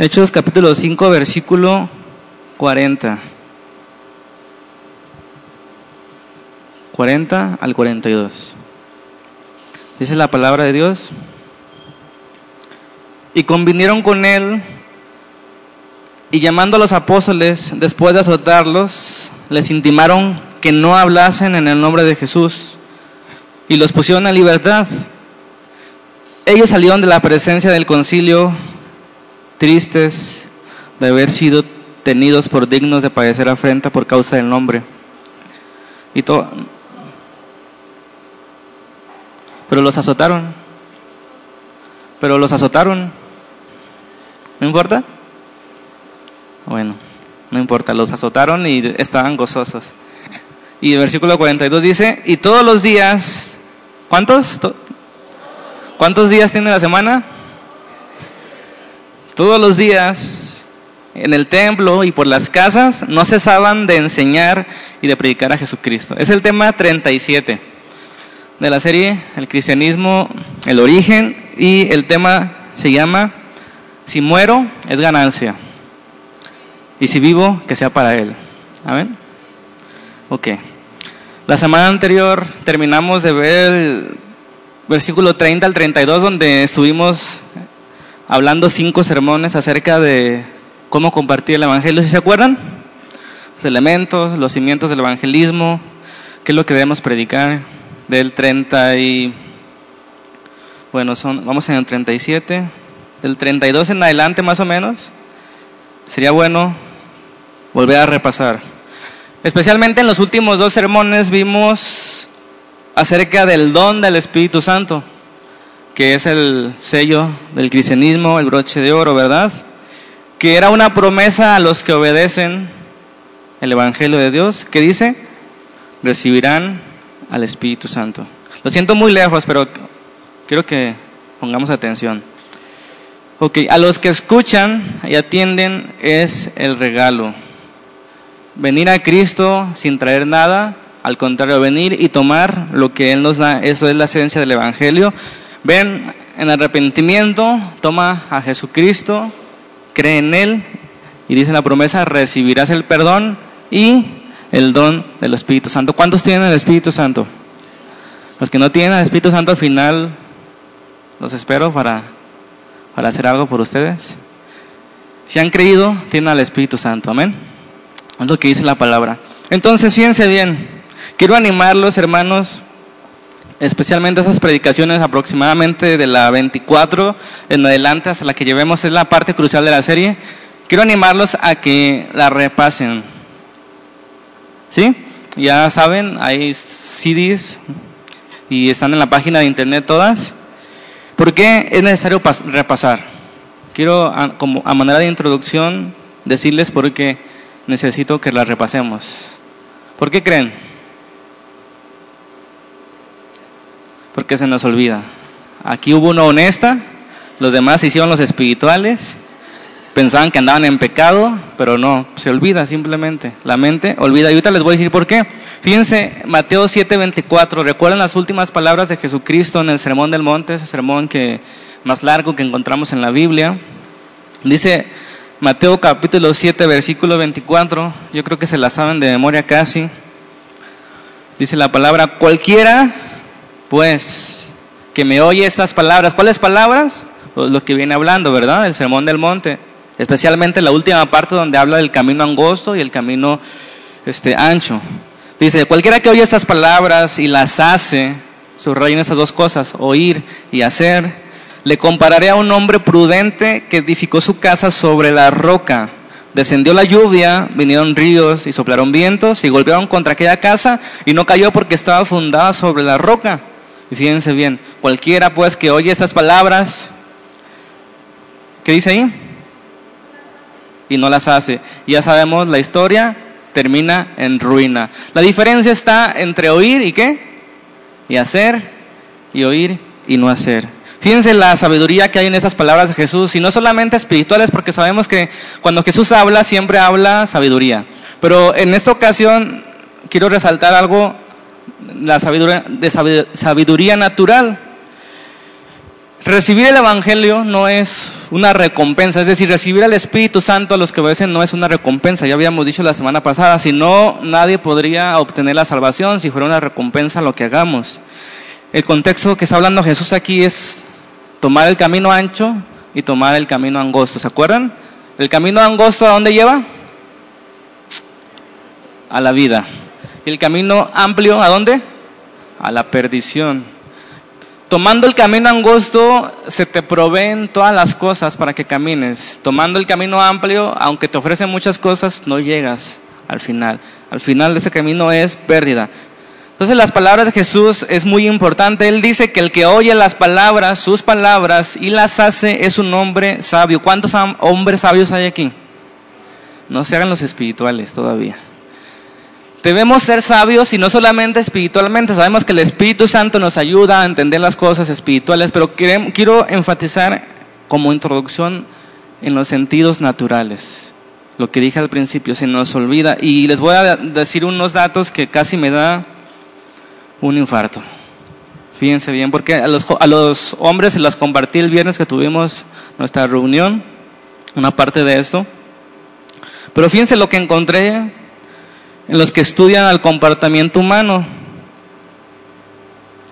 Hechos capítulo 5, versículo 40. 40 al 42. Dice la palabra de Dios. Y convinieron con él y llamando a los apóstoles, después de azotarlos, les intimaron que no hablasen en el nombre de Jesús y los pusieron a libertad. Ellos salieron de la presencia del concilio tristes de haber sido tenidos por dignos de padecer afrenta por causa del nombre. Y todo. Pero los azotaron. Pero los azotaron. ¿No importa? Bueno, no importa, los azotaron y estaban gozosos. Y el versículo 42 dice, y todos los días, ¿cuántos? ¿Cuántos días tiene la semana? Todos los días en el templo y por las casas no cesaban de enseñar y de predicar a Jesucristo. Es el tema 37 de la serie El cristianismo, el origen y el tema se llama Si muero es ganancia. Y si vivo, que sea para Él. Amén. Ok. La semana anterior terminamos de ver el versículo 30 al 32, donde estuvimos hablando cinco sermones acerca de cómo compartir el Evangelio. ¿Sí se acuerdan? Los elementos, los cimientos del evangelismo, qué es lo que debemos predicar. Del 30 y. Bueno, son, vamos en el 37. Del 32 en adelante, más o menos. Sería bueno volver a repasar. Especialmente en los últimos dos sermones vimos acerca del don del Espíritu Santo, que es el sello del cristianismo, el broche de oro, ¿verdad? Que era una promesa a los que obedecen el Evangelio de Dios, que dice, recibirán al Espíritu Santo. Lo siento muy lejos, pero quiero que pongamos atención. Ok, a los que escuchan y atienden es el regalo venir a Cristo sin traer nada, al contrario, venir y tomar lo que Él nos da, eso es la esencia del Evangelio. Ven en arrepentimiento, toma a Jesucristo, cree en Él y dice la promesa, recibirás el perdón y el don del Espíritu Santo. ¿Cuántos tienen el Espíritu Santo? Los que no tienen el Espíritu Santo al final, los espero para, para hacer algo por ustedes. Si han creído, tienen al Espíritu Santo. Amén. Es lo que dice la palabra. Entonces, fíjense bien. Quiero animarlos, hermanos, especialmente esas predicaciones aproximadamente de la 24 en adelante hasta la que llevemos, es la parte crucial de la serie. Quiero animarlos a que la repasen. ¿Sí? Ya saben, hay CDs y están en la página de internet todas. ¿Por qué es necesario repasar? Quiero, como a manera de introducción, decirles por qué necesito que la repasemos. ¿Por qué creen? Porque se nos olvida. Aquí hubo una honesta, los demás hicieron los espirituales, pensaban que andaban en pecado, pero no, se olvida simplemente. La mente olvida. Y ahorita les voy a decir por qué. Fíjense, Mateo 7:24, ¿recuerdan las últimas palabras de Jesucristo en el Sermón del Monte, ese sermón que más largo que encontramos en la Biblia? Dice, Mateo capítulo 7, versículo 24, yo creo que se la saben de memoria casi. Dice la palabra, cualquiera, pues, que me oye esas palabras. ¿Cuáles palabras? Pues lo que viene hablando, ¿verdad? El sermón del monte. Especialmente la última parte donde habla del camino angosto y el camino este, ancho. Dice, cualquiera que oye estas palabras y las hace, subrayen esas dos cosas, oír y hacer, le compararé a un hombre prudente que edificó su casa sobre la roca. Descendió la lluvia, vinieron ríos y soplaron vientos y golpearon contra aquella casa y no cayó porque estaba fundada sobre la roca. Y fíjense bien, cualquiera pues que oye estas palabras, ¿qué dice ahí? Y no las hace. Ya sabemos, la historia termina en ruina. La diferencia está entre oír y qué? Y hacer y oír y no hacer. Fíjense la sabiduría que hay en estas palabras de Jesús, y no solamente espirituales, porque sabemos que cuando Jesús habla, siempre habla sabiduría. Pero en esta ocasión quiero resaltar algo, la sabiduría, de sabiduría natural. Recibir el Evangelio no es una recompensa, es decir, recibir al Espíritu Santo a los que obedecen no es una recompensa, ya habíamos dicho la semana pasada, si no, nadie podría obtener la salvación si fuera una recompensa lo que hagamos. El contexto que está hablando Jesús aquí es tomar el camino ancho y tomar el camino angosto, ¿se acuerdan? El camino angosto a dónde lleva? A la vida. ¿Y el camino amplio a dónde? A la perdición. Tomando el camino angosto, se te proveen todas las cosas para que camines. Tomando el camino amplio, aunque te ofrecen muchas cosas, no llegas al final. Al final de ese camino es pérdida. Entonces las palabras de Jesús es muy importante. Él dice que el que oye las palabras, sus palabras, y las hace es un hombre sabio. ¿Cuántos hombres sabios hay aquí? No se hagan los espirituales todavía. Debemos ser sabios y no solamente espiritualmente. Sabemos que el Espíritu Santo nos ayuda a entender las cosas espirituales, pero quiero enfatizar como introducción en los sentidos naturales. Lo que dije al principio se nos olvida. Y les voy a decir unos datos que casi me da un infarto. Fíjense bien, porque a los, a los hombres se las compartí el viernes que tuvimos nuestra reunión, una parte de esto. Pero fíjense lo que encontré en los que estudian al comportamiento humano.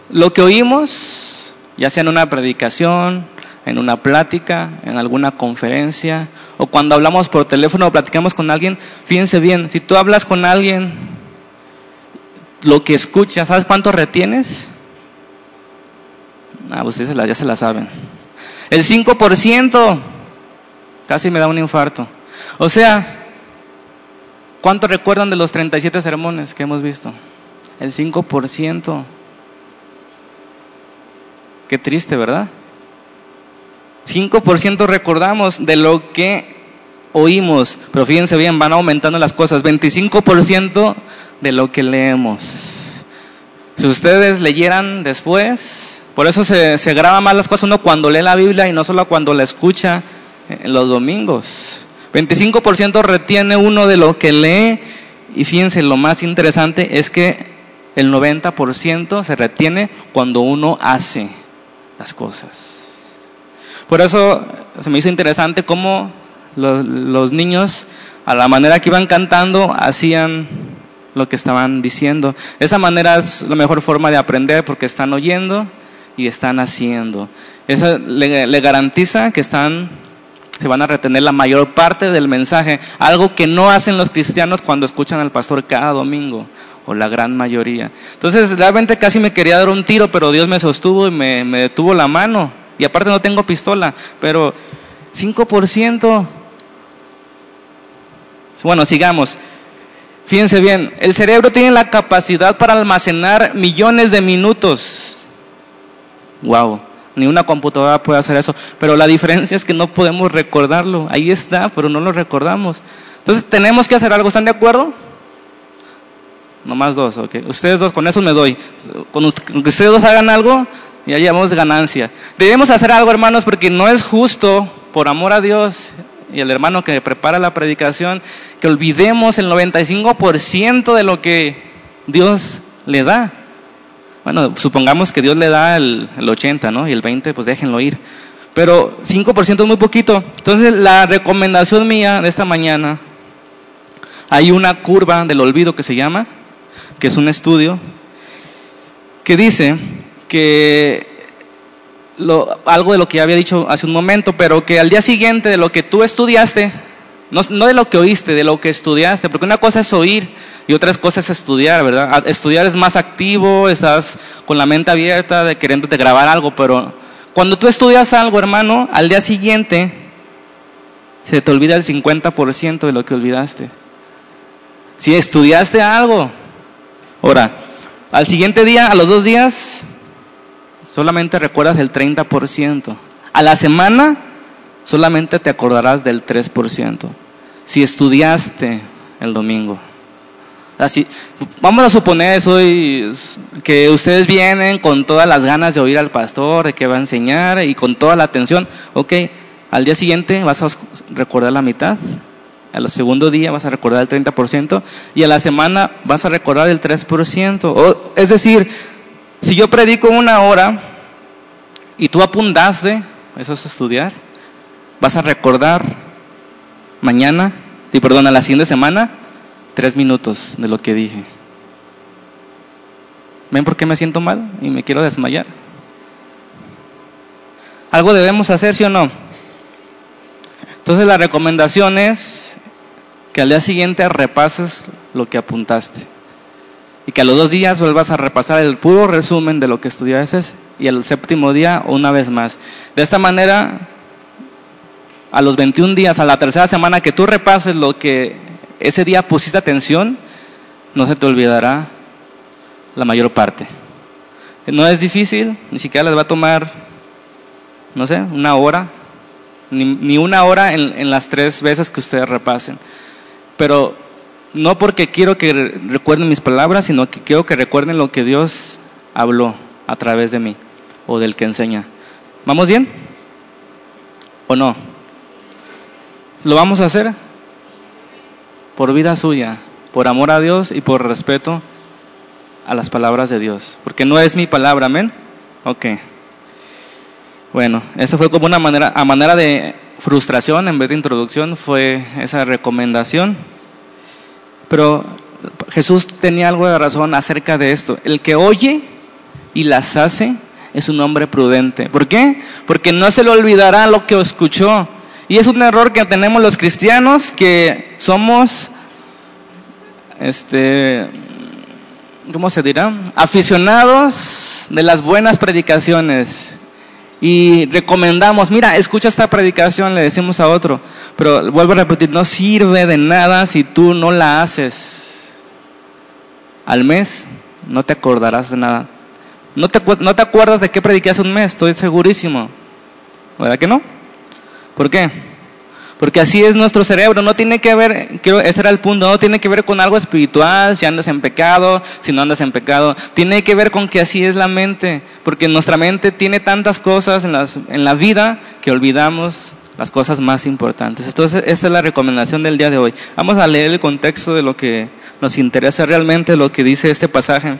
Lo que oímos, ya sea en una predicación, en una plática, en alguna conferencia, o cuando hablamos por teléfono o platicamos con alguien, fíjense bien, si tú hablas con alguien, lo que escuchas, ¿sabes cuánto retienes? Ah, ustedes ya se la saben. El 5%, casi me da un infarto. O sea, ¿Cuánto recuerdan de los 37 sermones que hemos visto? El 5%. Qué triste, ¿verdad? 5% recordamos de lo que oímos, pero fíjense bien, van aumentando las cosas. 25% de lo que leemos. Si ustedes leyeran después, por eso se, se graba más las cosas uno cuando lee la Biblia y no solo cuando la escucha en los domingos. 25% retiene uno de lo que lee y fíjense, lo más interesante es que el 90% se retiene cuando uno hace las cosas. Por eso se me hizo interesante cómo los, niños, a la manera que iban cantando, hacían lo que estaban diciendo. Esa manera es la mejor forma de aprender porque están oyendo y están haciendo. Eso le garantiza que están se van a retener la mayor parte del mensaje, algo que no hacen los cristianos cuando escuchan al pastor cada domingo, o la gran mayoría. Entonces, realmente casi me quería dar un tiro, pero Dios me sostuvo y me, detuvo la mano. Y aparte no tengo pistola, pero 5%. Bueno, sigamos. Fíjense bien, el cerebro tiene la capacidad para almacenar millones de minutos. Wow ni una computadora puede hacer eso. Pero la diferencia es que no podemos recordarlo. Ahí está, pero no lo recordamos. Entonces tenemos que hacer algo. ¿Están de acuerdo? No más dos, ok. Ustedes dos, con eso me doy. Con que ustedes dos hagan algo, ya llevamos ganancia. Debemos hacer algo, hermanos, porque no es justo, por amor a Dios y el hermano que prepara la predicación, que olvidemos el 95% de lo que Dios le da. Bueno, supongamos que Dios le da el, 80, ¿no? Y el 20, pues déjenlo ir. Pero 5% es muy poquito. Entonces, la recomendación mía de esta mañana, hay una curva del olvido que se llama, que es un estudio, que dice que lo, algo de lo que ya había dicho hace un momento, pero que al día siguiente de lo que tú estudiaste, no, de lo que oíste, de lo que estudiaste, porque una cosa es oír y otra cosa es estudiar, ¿verdad? Estudiar es más activo, estás con la mente abierta de queriéndote grabar algo, pero cuando tú estudias algo, hermano, al día siguiente se te olvida el 50% de lo que olvidaste. Si estudiaste algo, ahora, al siguiente día, a los dos días, solamente recuerdas el 30%. A la semana, solamente te acordarás del 3%. Si estudiaste el domingo. Así, vamos a suponer hoy que ustedes vienen con todas las ganas de oír al pastor, de que va a enseñar y con toda la atención. Ok, al día siguiente vas a recordar la mitad, al segundo día vas a recordar el 30% y a la semana vas a recordar el 3%. O, es decir, si yo predico una hora, y tú apuntaste, eso es estudiar, vas a recordar mañana, y perdón, a la siguiente semana, tres minutos de lo que dije. ¿Ven por qué me siento mal y me quiero desmayar? Algo debemos hacer, ¿sí o no? Entonces la recomendación es que al día siguiente repases lo que apuntaste. Y que a los dos días vuelvas a repasar el puro resumen de lo que estudiaste y el séptimo día una vez más. De esta manera, a los 21 días, a la tercera semana que tú repases lo que ese día pusiste atención, no se te olvidará la mayor parte. No es difícil, ni siquiera les va a tomar, no sé, una hora, ni, una hora en, en, las tres veces que ustedes repasen. Pero no porque quiero que recuerden mis palabras, sino que quiero que recuerden lo que Dios habló a través de mí o del que enseña. ¿Vamos bien? ¿O no? ¿Lo vamos a hacer? Por vida suya, por amor a Dios y por respeto a las palabras de Dios, porque no es mi palabra, amén. Ok. Bueno, eso fue como una manera, a manera de frustración en vez de introducción, fue esa recomendación. Pero Jesús tenía algo de razón acerca de esto. El que oye y las hace es un hombre prudente. ¿Por qué? Porque no se le olvidará lo que escuchó. Y es un error que tenemos los cristianos que somos este ¿cómo se dirá? Aficionados de las buenas predicaciones. Y recomendamos, mira, escucha esta predicación, le decimos a otro. Pero vuelvo a repetir, no sirve de nada si tú no la haces. Al mes no te acordarás de nada. No te, no te acuerdas de qué prediqué hace un mes, estoy segurísimo. ¿Verdad que no? ¿Por qué? Porque así es nuestro cerebro, no tiene que ver, creo, ese era el punto, no tiene que ver con algo espiritual, si andas en pecado, si no andas en pecado, tiene que ver con que así es la mente, porque nuestra mente tiene tantas cosas en, las, en la vida que olvidamos las cosas más importantes. Entonces, esa es la recomendación del día de hoy. Vamos a leer el contexto de lo que nos interesa realmente, lo que dice este pasaje.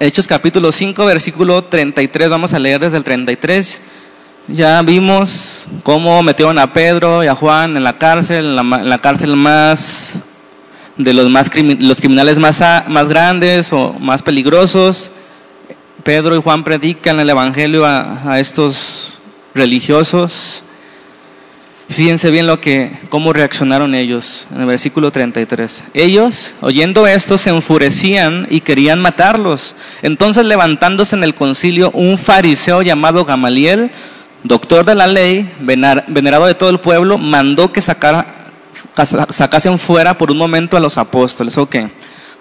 Hechos capítulo 5, versículo 33, vamos a leer desde el 33 ya vimos cómo metieron a Pedro y a Juan en la cárcel, en la, cárcel más de los más los criminales más, más grandes o más peligrosos. Pedro y Juan predican el evangelio a, a estos religiosos. Fíjense bien lo que cómo reaccionaron ellos en el versículo 33. Ellos, oyendo esto, se enfurecían y querían matarlos. Entonces, levantándose en el concilio un fariseo llamado Gamaliel, doctor de la ley, venerado de todo el pueblo, mandó que sacara, sacasen fuera por un momento a los apóstoles. Ok.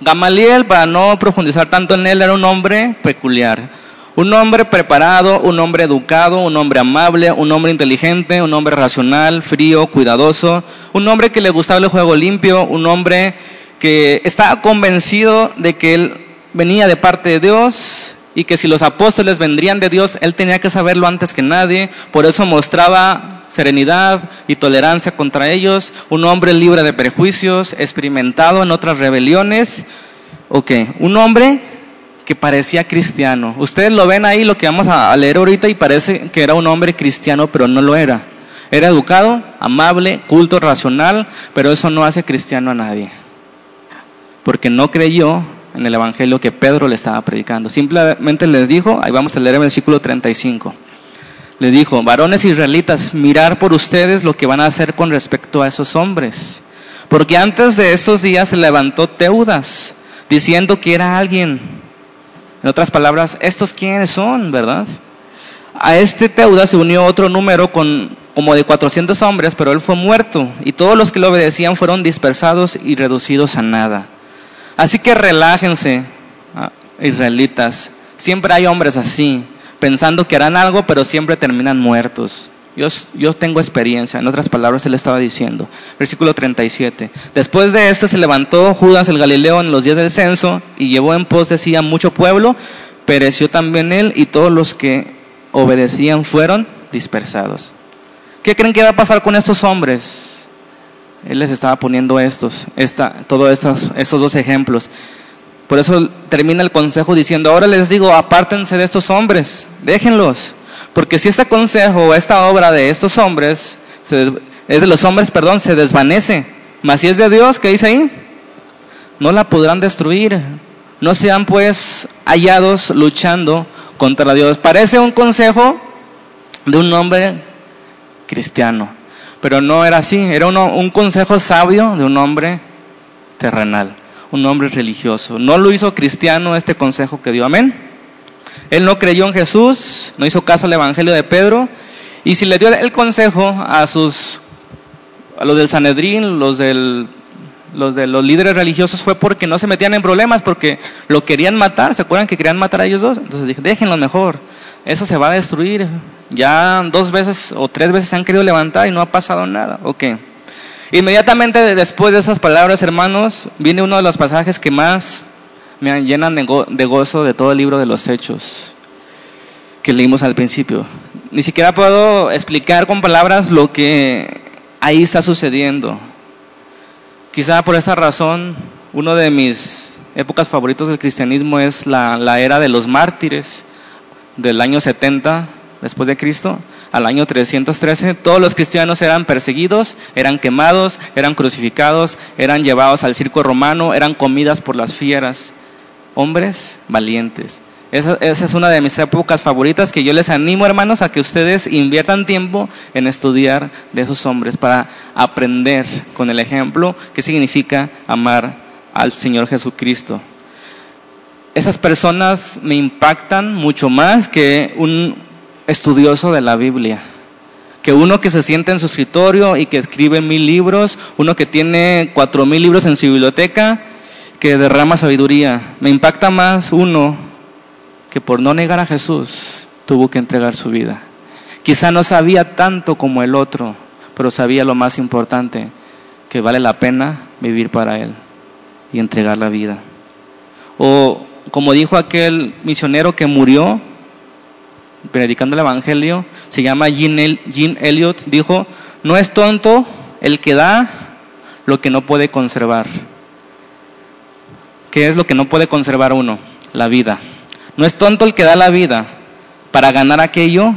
Gamaliel, para no profundizar tanto en él, era un hombre peculiar. Un hombre preparado, un hombre educado, un hombre amable, un hombre inteligente, un hombre racional, frío, cuidadoso, un hombre que le gustaba el juego limpio, un hombre que estaba convencido de que él venía de parte de Dios y que si los apóstoles vendrían de Dios, él tenía que saberlo antes que nadie, por eso mostraba serenidad y tolerancia contra ellos, un hombre libre de prejuicios, experimentado en otras rebeliones, ok, un hombre que parecía cristiano. Ustedes lo ven ahí, lo que vamos a leer ahorita, y parece que era un hombre cristiano, pero no lo era. Era educado, amable, culto, racional, pero eso no hace cristiano a nadie. Porque no creyó en el Evangelio que Pedro le estaba predicando. Simplemente les dijo, ahí vamos a leer el versículo 35. Les dijo, varones israelitas, mirar por ustedes lo que van a hacer con respecto a esos hombres. Porque antes de estos días se levantó Teudas, diciendo que era alguien. En otras palabras, ¿estos quiénes son, verdad? A este Teudas se unió otro número con como de 400 hombres, pero él fue muerto, y todos los que le obedecían fueron dispersados y reducidos a nada. Así que relájense, ah, israelitas. Siempre hay hombres así, pensando que harán algo, pero siempre terminan muertos. Yo, tengo experiencia, en otras palabras él estaba diciendo. Versículo 37. Después de esto se levantó Judas el Galileo en los días del censo y llevó en pos de sí a mucho pueblo, pereció también él y todos los que obedecían fueron dispersados. ¿Qué creen que va a pasar con estos hombres? Él les estaba poniendo estos, esta, todos estos, dos ejemplos. Por eso termina el consejo diciendo, ahora les digo, apártense de estos hombres, déjenlos. Porque si este consejo o esta obra de estos hombres, es de los hombres, perdón, se desvanece. Mas si es de Dios, ¿qué dice ahí? No la podrán destruir. No sean pues hallados luchando contra Dios. Parece un consejo de un hombre cristiano, pero no era así. Era un consejo sabio de un hombre terrenal, un hombre religioso. No lo hizo cristiano este consejo que dio. Amén. Él no creyó en Jesús, no hizo caso al Evangelio de Pedro, y si le dio el consejo a sus, a los del Sanedrín, los los de los líderes religiosos fue porque no se metían en problemas, porque lo querían matar, ¿se acuerdan que querían matar a ellos dos? Entonces dije, déjenlo mejor, eso se va a destruir. Ya dos veces o tres veces se han querido levantar y no ha pasado nada. Ok. Inmediatamente después de esas palabras, hermanos, viene uno de los pasajes que más me llenan de, gozo de todo el libro de los hechos que leímos al principio. Ni siquiera puedo explicar con palabras lo que ahí está sucediendo. Quizá por esa razón, uno de mis épocas favoritos del cristianismo es la, la era de los mártires del año 70 después de Cristo al año 313, todos los cristianos eran perseguidos, eran quemados, eran crucificados, eran llevados al circo romano, eran comidas por las fieras. Hombres valientes. Esa, esa, es una de mis épocas favoritas que yo les animo, hermanos, a que ustedes inviertan tiempo en estudiar de esos hombres para aprender con el ejemplo qué significa amar al Señor Jesucristo esas personas me impactan mucho más que un estudioso de la Biblia. Que uno que se sienta en su escritorio y que escribe mil libros, uno que tiene cuatro mil libros en su biblioteca, que derrama sabiduría. Me impacta más uno que por no negar a Jesús tuvo que entregar su vida. Quizá no sabía tanto como el otro, pero sabía lo más importante, que vale la pena vivir para Él y entregar la vida. O como dijo aquel misionero que murió predicando el Evangelio, se llama Jean, Elliot, dijo, no es tonto el que da lo que no puede conservar. ¿Qué es lo que no puede conservar uno? La vida. No es tonto el que da la vida para ganar aquello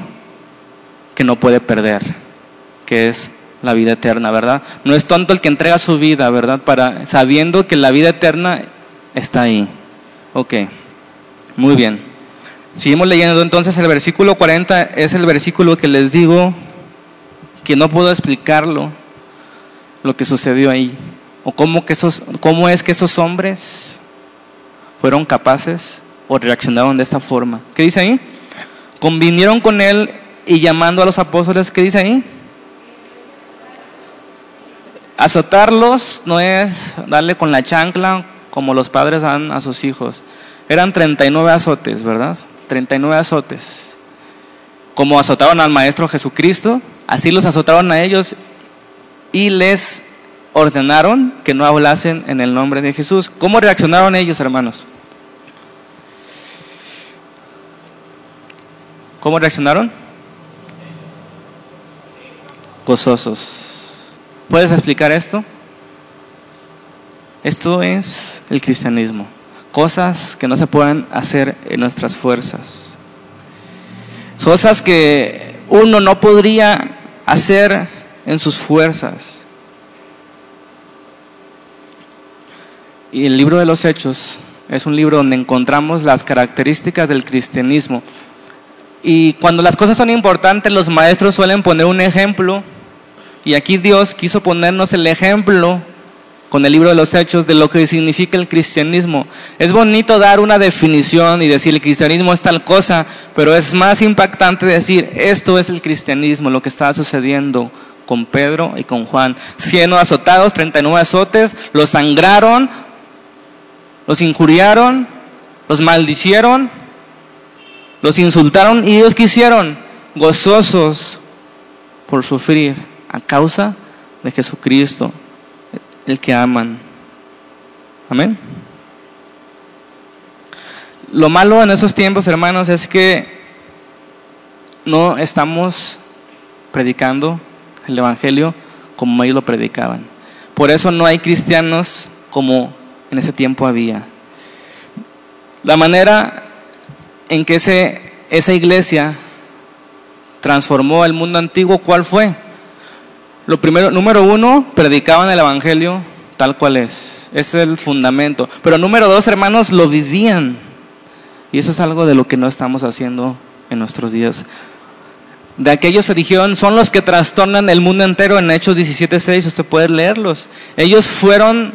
que no puede perder, que es la vida eterna, ¿verdad? No es tonto el que entrega su vida, ¿verdad? Para sabiendo que la vida eterna está ahí. Ok, muy bien. Seguimos leyendo entonces el versículo 40, es el versículo que les digo que no puedo explicarlo, lo que sucedió ahí, o cómo, que esos, cómo es que esos hombres fueron capaces o reaccionaron de esta forma. ¿Qué dice ahí? Convinieron con él y llamando a los apóstoles, ¿qué dice ahí? Azotarlos no es darle con la chancla, como los padres dan a sus hijos. Eran 39 azotes, ¿verdad? 39 azotes. Como azotaron al Maestro Jesucristo, así los azotaron a ellos y les ordenaron que no hablasen en el nombre de Jesús. ¿Cómo reaccionaron ellos, hermanos? ¿Cómo reaccionaron? Gozosos. ¿Puedes explicar esto? Esto es el cristianismo. Cosas que no se pueden hacer en nuestras fuerzas. Cosas que uno no podría hacer en sus fuerzas. Y el libro de los Hechos es un libro donde encontramos las características del cristianismo. Y cuando las cosas son importantes, los maestros suelen poner un ejemplo. Y aquí Dios quiso ponernos el ejemplo con el libro de los hechos de lo que significa el cristianismo. Es bonito dar una definición y decir el cristianismo es tal cosa, pero es más impactante decir esto es el cristianismo, lo que estaba sucediendo con Pedro y con Juan. Cien azotados, 39 azotes, los sangraron, los injuriaron, los maldicieron, los insultaron y ellos quisieron gozosos por sufrir a causa de Jesucristo el que aman. Amén. Lo malo en esos tiempos, hermanos, es que no estamos predicando el Evangelio como ellos lo predicaban. Por eso no hay cristianos como en ese tiempo había. La manera en que ese, esa iglesia transformó el mundo antiguo, ¿cuál fue? Lo primero, número uno, predicaban el Evangelio tal cual es. Es el fundamento. Pero número dos, hermanos, lo vivían. Y eso es algo de lo que no estamos haciendo en nuestros días. De aquellos se dijeron, son los que trastornan el mundo entero en Hechos 17.6, usted puede leerlos. Ellos fueron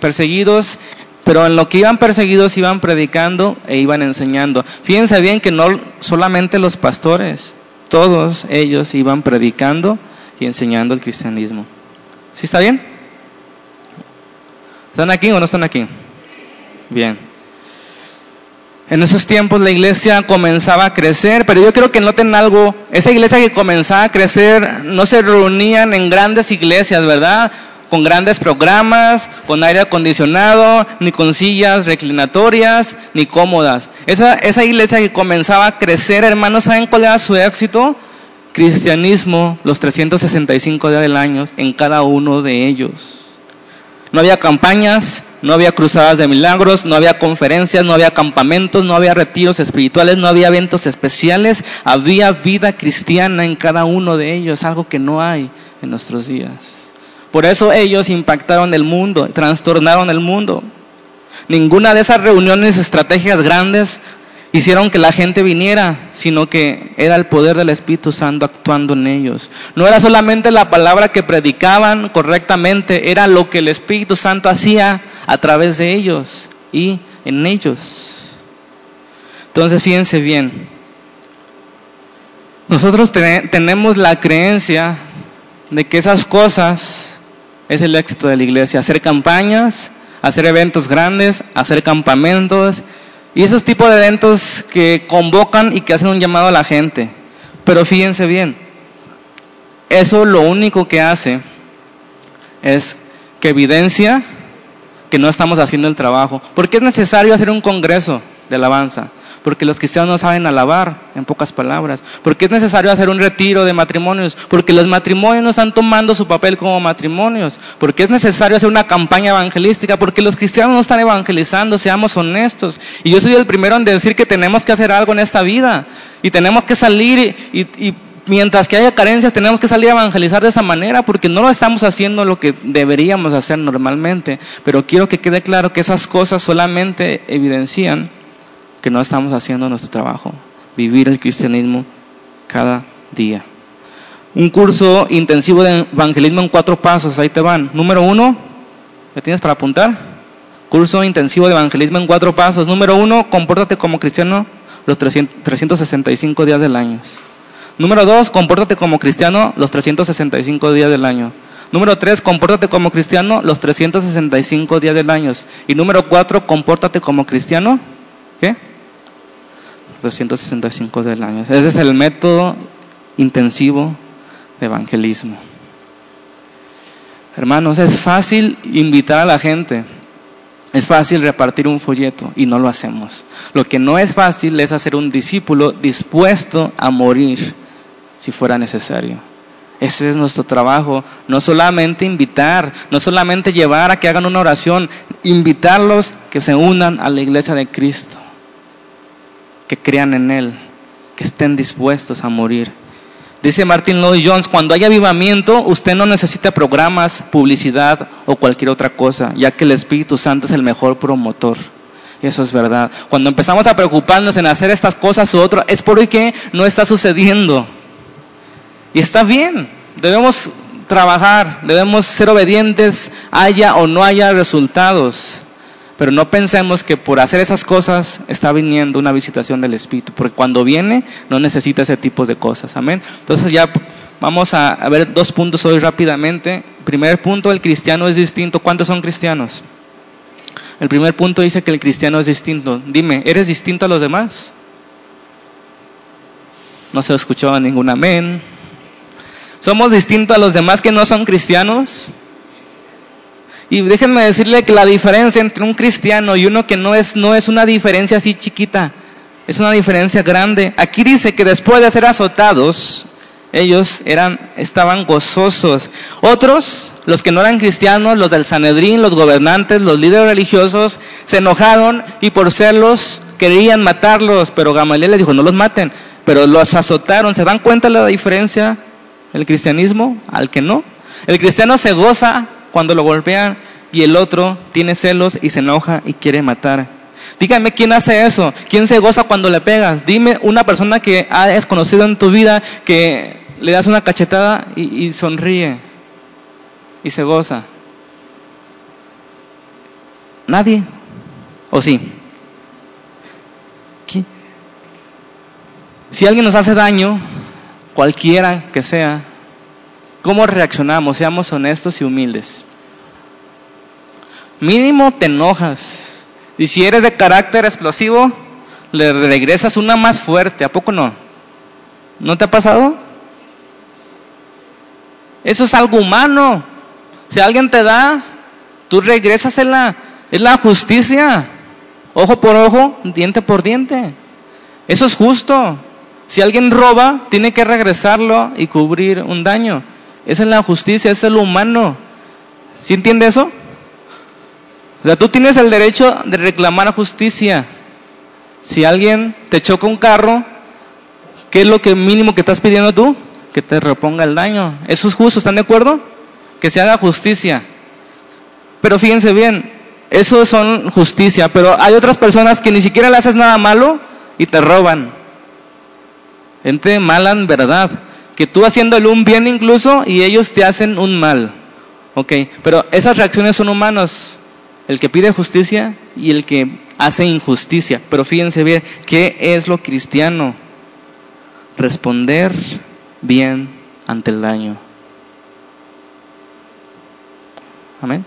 perseguidos, pero en lo que iban perseguidos iban predicando e iban enseñando. Fíjense bien que no solamente los pastores, todos ellos iban predicando y enseñando el cristianismo. ¿Sí está bien? ¿Están aquí o no están aquí? Bien. En esos tiempos la iglesia comenzaba a crecer, pero yo creo que noten algo, esa iglesia que comenzaba a crecer no se reunían en grandes iglesias, ¿verdad? Con grandes programas, con aire acondicionado, ni con sillas reclinatorias, ni cómodas. Esa, esa iglesia que comenzaba a crecer, hermanos, ¿saben cuál era su éxito? Cristianismo, los 365 días del año, en cada uno de ellos. No había campañas, no había cruzadas de milagros, no había conferencias, no había campamentos, no había retiros espirituales, no había eventos especiales. Había vida cristiana en cada uno de ellos, algo que no hay en nuestros días. Por eso ellos impactaron el mundo, trastornaron el mundo. Ninguna de esas reuniones, estrategias grandes hicieron que la gente viniera, sino que era el poder del Espíritu Santo actuando en ellos. No era solamente la palabra que predicaban correctamente, era lo que el Espíritu Santo hacía a través de ellos y en ellos. Entonces, fíjense bien, nosotros tenemos la creencia de que esas cosas es el éxito de la iglesia, hacer campañas, hacer eventos grandes, hacer campamentos, y esos tipos de eventos que convocan y que hacen un llamado a la gente. Pero fíjense bien, eso lo único que hace es que evidencia que no estamos haciendo el trabajo. ¿Por qué es necesario hacer un congreso de alabanza? Porque los cristianos no saben alabar, en pocas palabras, porque es necesario hacer un retiro de matrimonios, porque los matrimonios no están tomando su papel como matrimonios, porque es necesario hacer una campaña evangelística, porque los cristianos no están evangelizando, seamos honestos. Y yo soy el primero en decir que tenemos que hacer algo en esta vida y tenemos que salir y, y mientras que haya carencias tenemos que salir a evangelizar de esa manera porque no lo estamos haciendo lo que deberíamos hacer normalmente. Pero quiero que quede claro que esas cosas solamente evidencian que no estamos haciendo nuestro trabajo, vivir el cristianismo cada día. Un curso intensivo de evangelismo en cuatro pasos, ahí te van. Número uno, ¿me tienes para apuntar? Curso intensivo de evangelismo en cuatro pasos. Número uno, compórtate como cristiano los 365 días del año. Número dos, compórtate como cristiano los 365 días del año. Número tres, compórtate como cristiano los 365 días del año. Y número cuatro, compórtate como cristiano, ¿qué? 265 del año. Ese es el método intensivo de evangelismo. Hermanos, es fácil invitar a la gente, es fácil repartir un folleto y no lo hacemos. Lo que no es fácil es hacer un discípulo dispuesto a morir si fuera necesario. Ese es nuestro trabajo, no solamente invitar, no solamente llevar a que hagan una oración, invitarlos que se unan a la iglesia de Cristo que crean en Él, que estén dispuestos a morir. Dice Martin Lloyd Jones, cuando hay avivamiento, usted no necesita programas, publicidad o cualquier otra cosa, ya que el Espíritu Santo es el mejor promotor. Y eso es verdad. Cuando empezamos a preocuparnos en hacer estas cosas u otras, es porque no está sucediendo. Y está bien, debemos trabajar, debemos ser obedientes, haya o no haya resultados. Pero no pensemos que por hacer esas cosas está viniendo una visitación del Espíritu, porque cuando viene no necesita ese tipo de cosas. Amén. Entonces ya vamos a, ver dos puntos hoy rápidamente. Primer punto, el cristiano es distinto. ¿Cuántos son cristianos? El primer punto dice que el cristiano es distinto. Dime, ¿eres distinto a los demás? No se escuchó ningún amén. ¿Somos distintos a los demás que no son cristianos? Y déjenme decirle que la diferencia entre un cristiano y uno que no es, no es una diferencia así chiquita, es una diferencia grande. Aquí dice que después de ser azotados, ellos eran, estaban gozosos. Otros, los que no eran cristianos, los del Sanedrín, los gobernantes, los líderes religiosos, se enojaron y por serlos querían matarlos, pero Gamaliel les dijo, no los maten, pero los azotaron. ¿Se dan cuenta de la diferencia el cristianismo al que no? El cristiano se goza cuando lo golpean y el otro tiene celos y se enoja y quiere matar. Dígame quién hace eso, quién se goza cuando le pegas. Dime una persona que has conocido en tu vida que le das una cachetada y, sonríe y se goza. Nadie. ¿O sí? Si alguien nos hace daño, cualquiera que sea, ¿cómo reaccionamos? Seamos honestos y humildes. Mínimo te enojas. Y si eres de carácter explosivo, le regresas una más fuerte. ¿A poco no? ¿No te ha pasado? Eso es algo humano. Si alguien te da, tú regresas en la, es la justicia. Ojo por ojo, diente por diente. Eso es justo. Si alguien roba, tiene que regresarlo y cubrir un daño. Esa es la justicia, es lo humano. ¿Sí entiende eso? O sea, tú tienes el derecho de reclamar justicia. Si alguien te choca un carro, ¿qué es lo que mínimo que estás pidiendo tú? Que te reponga el daño. Eso es justo, ¿están de acuerdo? Que se haga justicia. Pero fíjense bien, eso son justicia, pero hay otras personas que ni siquiera le haces nada malo y te roban. Gente mala en verdad, que tú haciéndole un bien incluso y ellos te hacen un mal. Ok, pero esas reacciones son humanas el que pide justicia y el que hace injusticia. Pero fíjense bien, ¿qué es lo cristiano? Responder bien ante el daño. Amén.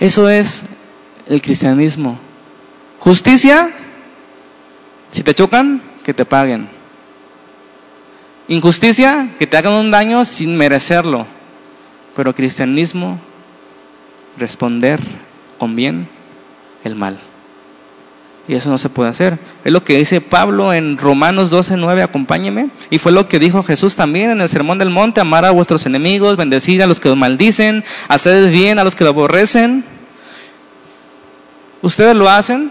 Eso es el cristianismo. Justicia, si te chocan, que te paguen. Injusticia, que te hagan un daño sin merecerlo. Pero cristianismo, responder con bien el mal. Y eso no se puede hacer. Es lo que dice Pablo en Romanos 12, 9, acompáñeme. Y fue lo que dijo Jesús también en el Sermón del Monte, amar a vuestros enemigos, bendecir a los que os maldicen, hacer bien a los que lo aborrecen. ¿Ustedes lo hacen?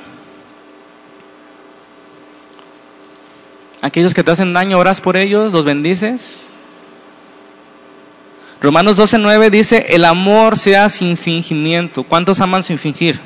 Aquellos que te hacen daño, oras por ellos, los bendices. Romanos 12.9 dice, el amor sea sin fingimiento. ¿Cuántos aman sin fingir?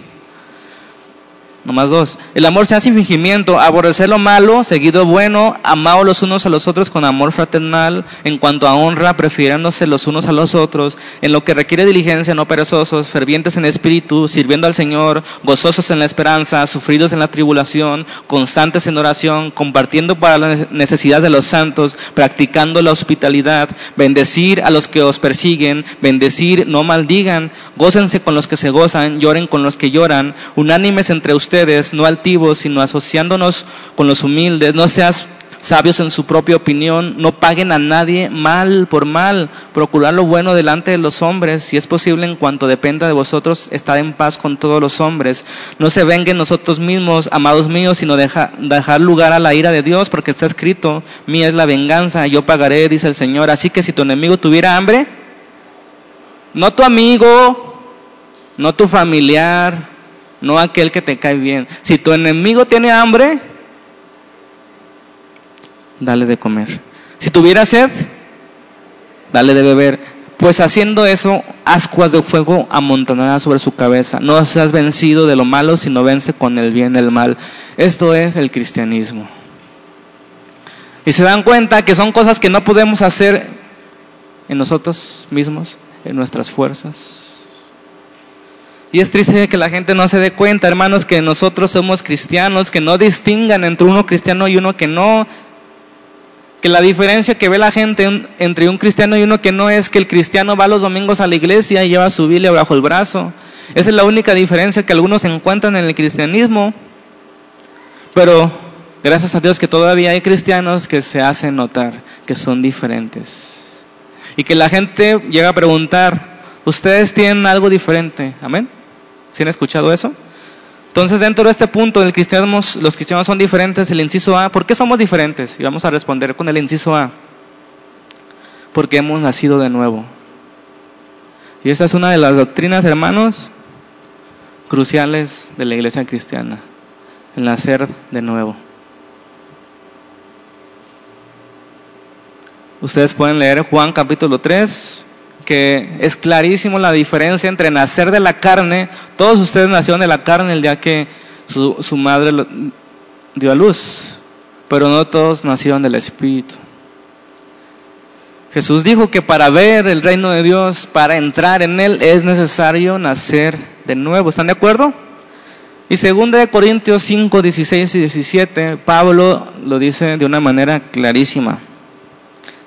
Nomás dos. El amor sea sin fingimiento, aborrecer lo malo, seguido bueno, amados los unos a los otros con amor fraternal, en cuanto a honra, prefiriéndose los unos a los otros, en lo que requiere diligencia, no perezosos, fervientes en espíritu, sirviendo al Señor, gozosos en la esperanza, sufridos en la tribulación, constantes en oración, compartiendo para la necesidad de los santos, practicando la hospitalidad, bendecir a los que os persiguen, bendecir, no maldigan, gócense con los que se gozan, lloren con los que lloran, unánimes entre ustedes, no altivos, sino asociándonos con los humildes. No seas sabios en su propia opinión, no paguen a nadie mal por mal, procurar lo bueno delante de los hombres, si es posible en cuanto dependa de vosotros, estad en paz con todos los hombres. No se venguen nosotros mismos, amados míos, sino deja, dejar lugar a la ira de Dios, porque está escrito, mía es la venganza, yo pagaré, dice el Señor. Así que si tu enemigo tuviera hambre, no tu amigo, no tu familiar, no aquel que te cae bien. Si tu enemigo tiene hambre, dale de comer. Si tuviera sed, dale de beber. Pues haciendo eso, ascuas de fuego amontonadas sobre su cabeza. No seas vencido de lo malo, sino vence con el bien el mal. Esto es el cristianismo. Y se dan cuenta que son cosas que no podemos hacer en nosotros mismos, en nuestras fuerzas. Y es triste que la gente no se dé cuenta, hermanos, que nosotros somos cristianos, que no distingan entre uno cristiano y uno que no. Que la diferencia que ve la gente entre un cristiano y uno que no es que el cristiano va los domingos a la iglesia y lleva su Biblia bajo el brazo. Esa es la única diferencia que algunos encuentran en el cristianismo. Pero gracias a Dios que todavía hay cristianos que se hacen notar que son diferentes. Y que la gente llega a preguntar, ¿ustedes tienen algo diferente? Amén. ¿Sí han escuchado eso? Entonces, dentro de este punto del cristianismo, los cristianos son diferentes. El inciso A, ¿por qué somos diferentes? Y vamos a responder con el inciso A. porque hemos nacido de nuevo. Y esta es una de las doctrinas, hermanos, cruciales de la iglesia cristiana, el nacer de nuevo. Ustedes pueden leer Juan capítulo 3, que es clarísimo la diferencia entre nacer de la carne. Todos ustedes nacieron de la carne el día que su, su madre lo, dio a luz, pero no todos nacieron del Espíritu. Jesús dijo que para ver el reino de Dios, para entrar en él, es necesario nacer de nuevo. ¿Están de acuerdo? Y 2 de Corintios 5, 16 y 17, Pablo lo dice de una manera clarísima.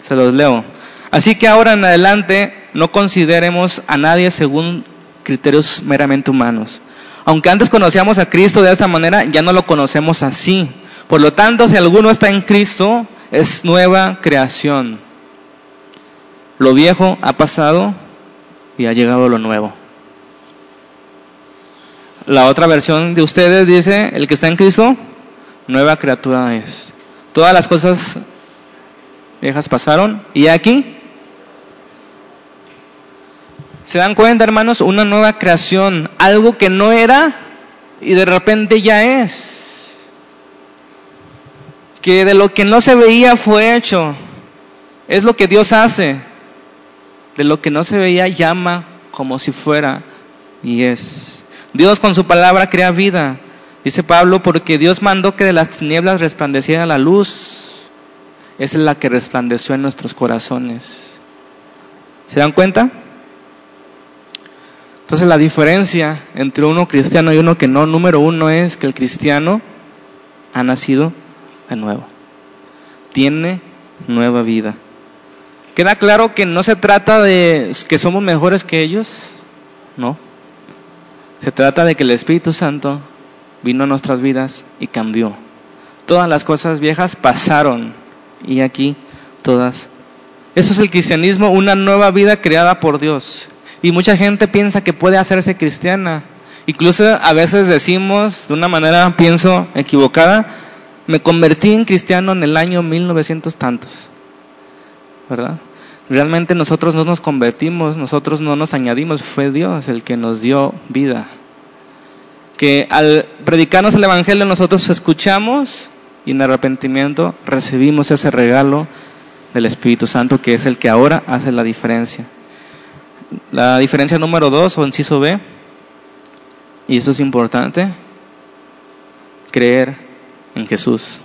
Se los leo. Así que ahora en adelante no consideremos a nadie según criterios meramente humanos. Aunque antes conocíamos a Cristo de esta manera, ya no lo conocemos así. Por lo tanto, si alguno está en Cristo, es nueva creación. Lo viejo ha pasado y ha llegado lo nuevo. La otra versión de ustedes dice, el que está en Cristo, nueva criatura es. Todas las cosas viejas pasaron y aquí ¿Se dan cuenta, hermanos? Una nueva creación, algo que no era y de repente ya es. Que de lo que no se veía fue hecho. Es lo que Dios hace. De lo que no se veía llama como si fuera y es. Dios con su palabra crea vida. Dice Pablo, porque Dios mandó que de las tinieblas resplandeciera la luz. Esa es la que resplandeció en nuestros corazones. ¿Se dan cuenta? Entonces la diferencia entre uno cristiano y uno que no, número uno es que el cristiano ha nacido de nuevo. Tiene nueva vida. ¿Queda claro que no se trata de que somos mejores que ellos? No. Se trata de que el Espíritu Santo vino a nuestras vidas y cambió. Todas las cosas viejas pasaron y aquí todas. Eso es el cristianismo, una nueva vida creada por Dios. Y mucha gente piensa que puede hacerse cristiana. Incluso a veces decimos, de una manera, pienso, equivocada, me convertí en cristiano en el año 1900 tantos. ¿Verdad? Realmente nosotros no nos convertimos, nosotros no nos añadimos, fue Dios el que nos dio vida. Que al predicarnos el Evangelio nosotros escuchamos y en arrepentimiento recibimos ese regalo del Espíritu Santo que es el que ahora hace la diferencia. La diferencia número dos o inciso B, y esto es importante, creer en Jesús.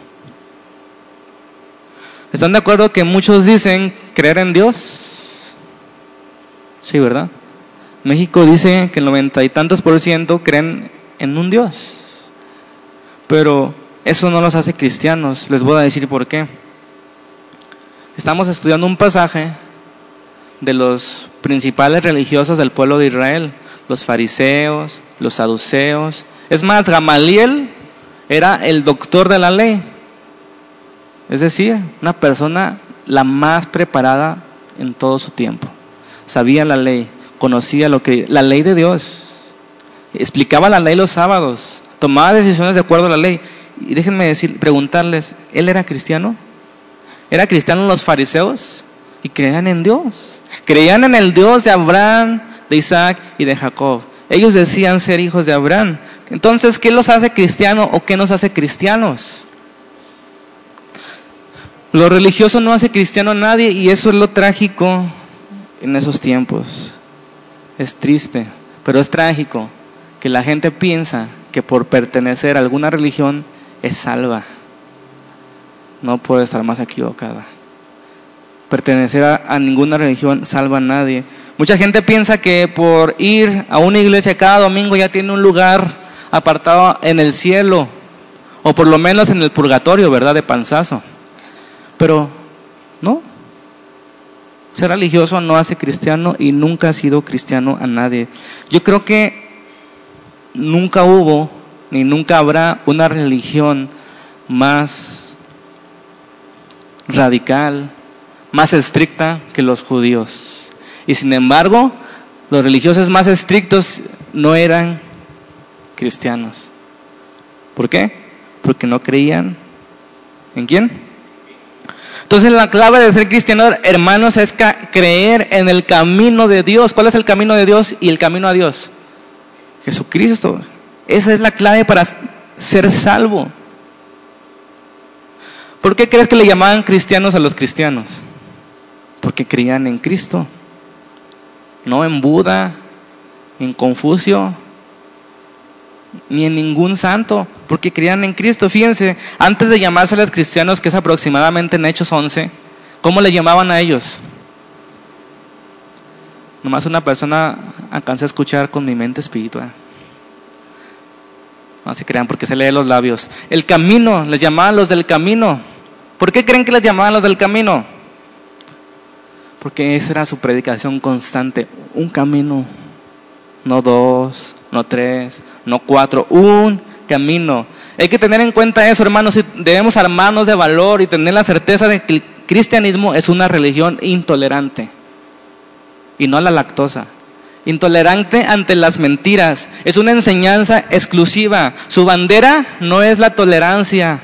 ¿Están de acuerdo que muchos dicen creer en Dios? Sí, ¿verdad? México dice que el noventa y tantos por ciento creen en un Dios. Pero eso no los hace cristianos. Les voy a decir por qué. Estamos estudiando un pasaje de los principales religiosos del pueblo de Israel, los fariseos, los saduceos. Es más, Gamaliel era el doctor de la ley. Es decir, una persona la más preparada en todo su tiempo. Sabía la ley, conocía lo que la ley de Dios. Explicaba la ley los sábados, tomaba decisiones de acuerdo a la ley. Y déjenme decir, preguntarles, ¿él era cristiano? ¿Era cristiano los fariseos? Y creían en Dios. Creían en el Dios de Abraham, de Isaac y de Jacob. Ellos decían ser hijos de Abraham. Entonces, ¿qué los hace cristianos o qué nos hace cristianos? Lo religioso no hace cristiano a nadie y eso es lo trágico en esos tiempos. Es triste, pero es trágico que la gente piensa que por pertenecer a alguna religión es salva. No puede estar más equivocada pertenecer a, ninguna religión salva a nadie. Mucha gente piensa que por ir a una iglesia cada domingo ya tiene un lugar apartado en el cielo, o por lo menos en el purgatorio, ¿verdad? De panzazo. Pero, no. Ser religioso no hace cristiano y nunca ha sido cristiano a nadie. Yo creo que nunca hubo ni nunca habrá una religión más radical, más estricta que los judíos. Y sin embargo, los religiosos más estrictos no eran cristianos. ¿Por qué? Porque no creían en quién. Entonces la clave de ser cristiano, hermanos, es creer en el camino de Dios. ¿Cuál es el camino de Dios y el camino a Dios? Jesucristo. Esa es la clave para ser salvo. ¿Por qué crees que le llamaban cristianos a los cristianos? Porque creían en Cristo, no en Buda, en Confucio, ni en ningún santo, porque creían en Cristo. Fíjense, antes de los cristianos, que es aproximadamente en Hechos 11, ¿cómo le llamaban a ellos? Nomás una persona alcancé a escuchar con mi mente espiritual. No se crean porque se lee los labios. El camino, les llamaban los del camino. ¿Por qué creen que les llamaban los del camino? Porque esa era su predicación constante. Un camino, no dos, no tres, no cuatro, un camino. Hay que tener en cuenta eso, hermanos. Debemos armarnos de valor y tener la certeza de que el cristianismo es una religión intolerante y no la lactosa intolerante ante las mentiras. Es una enseñanza exclusiva. Su bandera no es la tolerancia,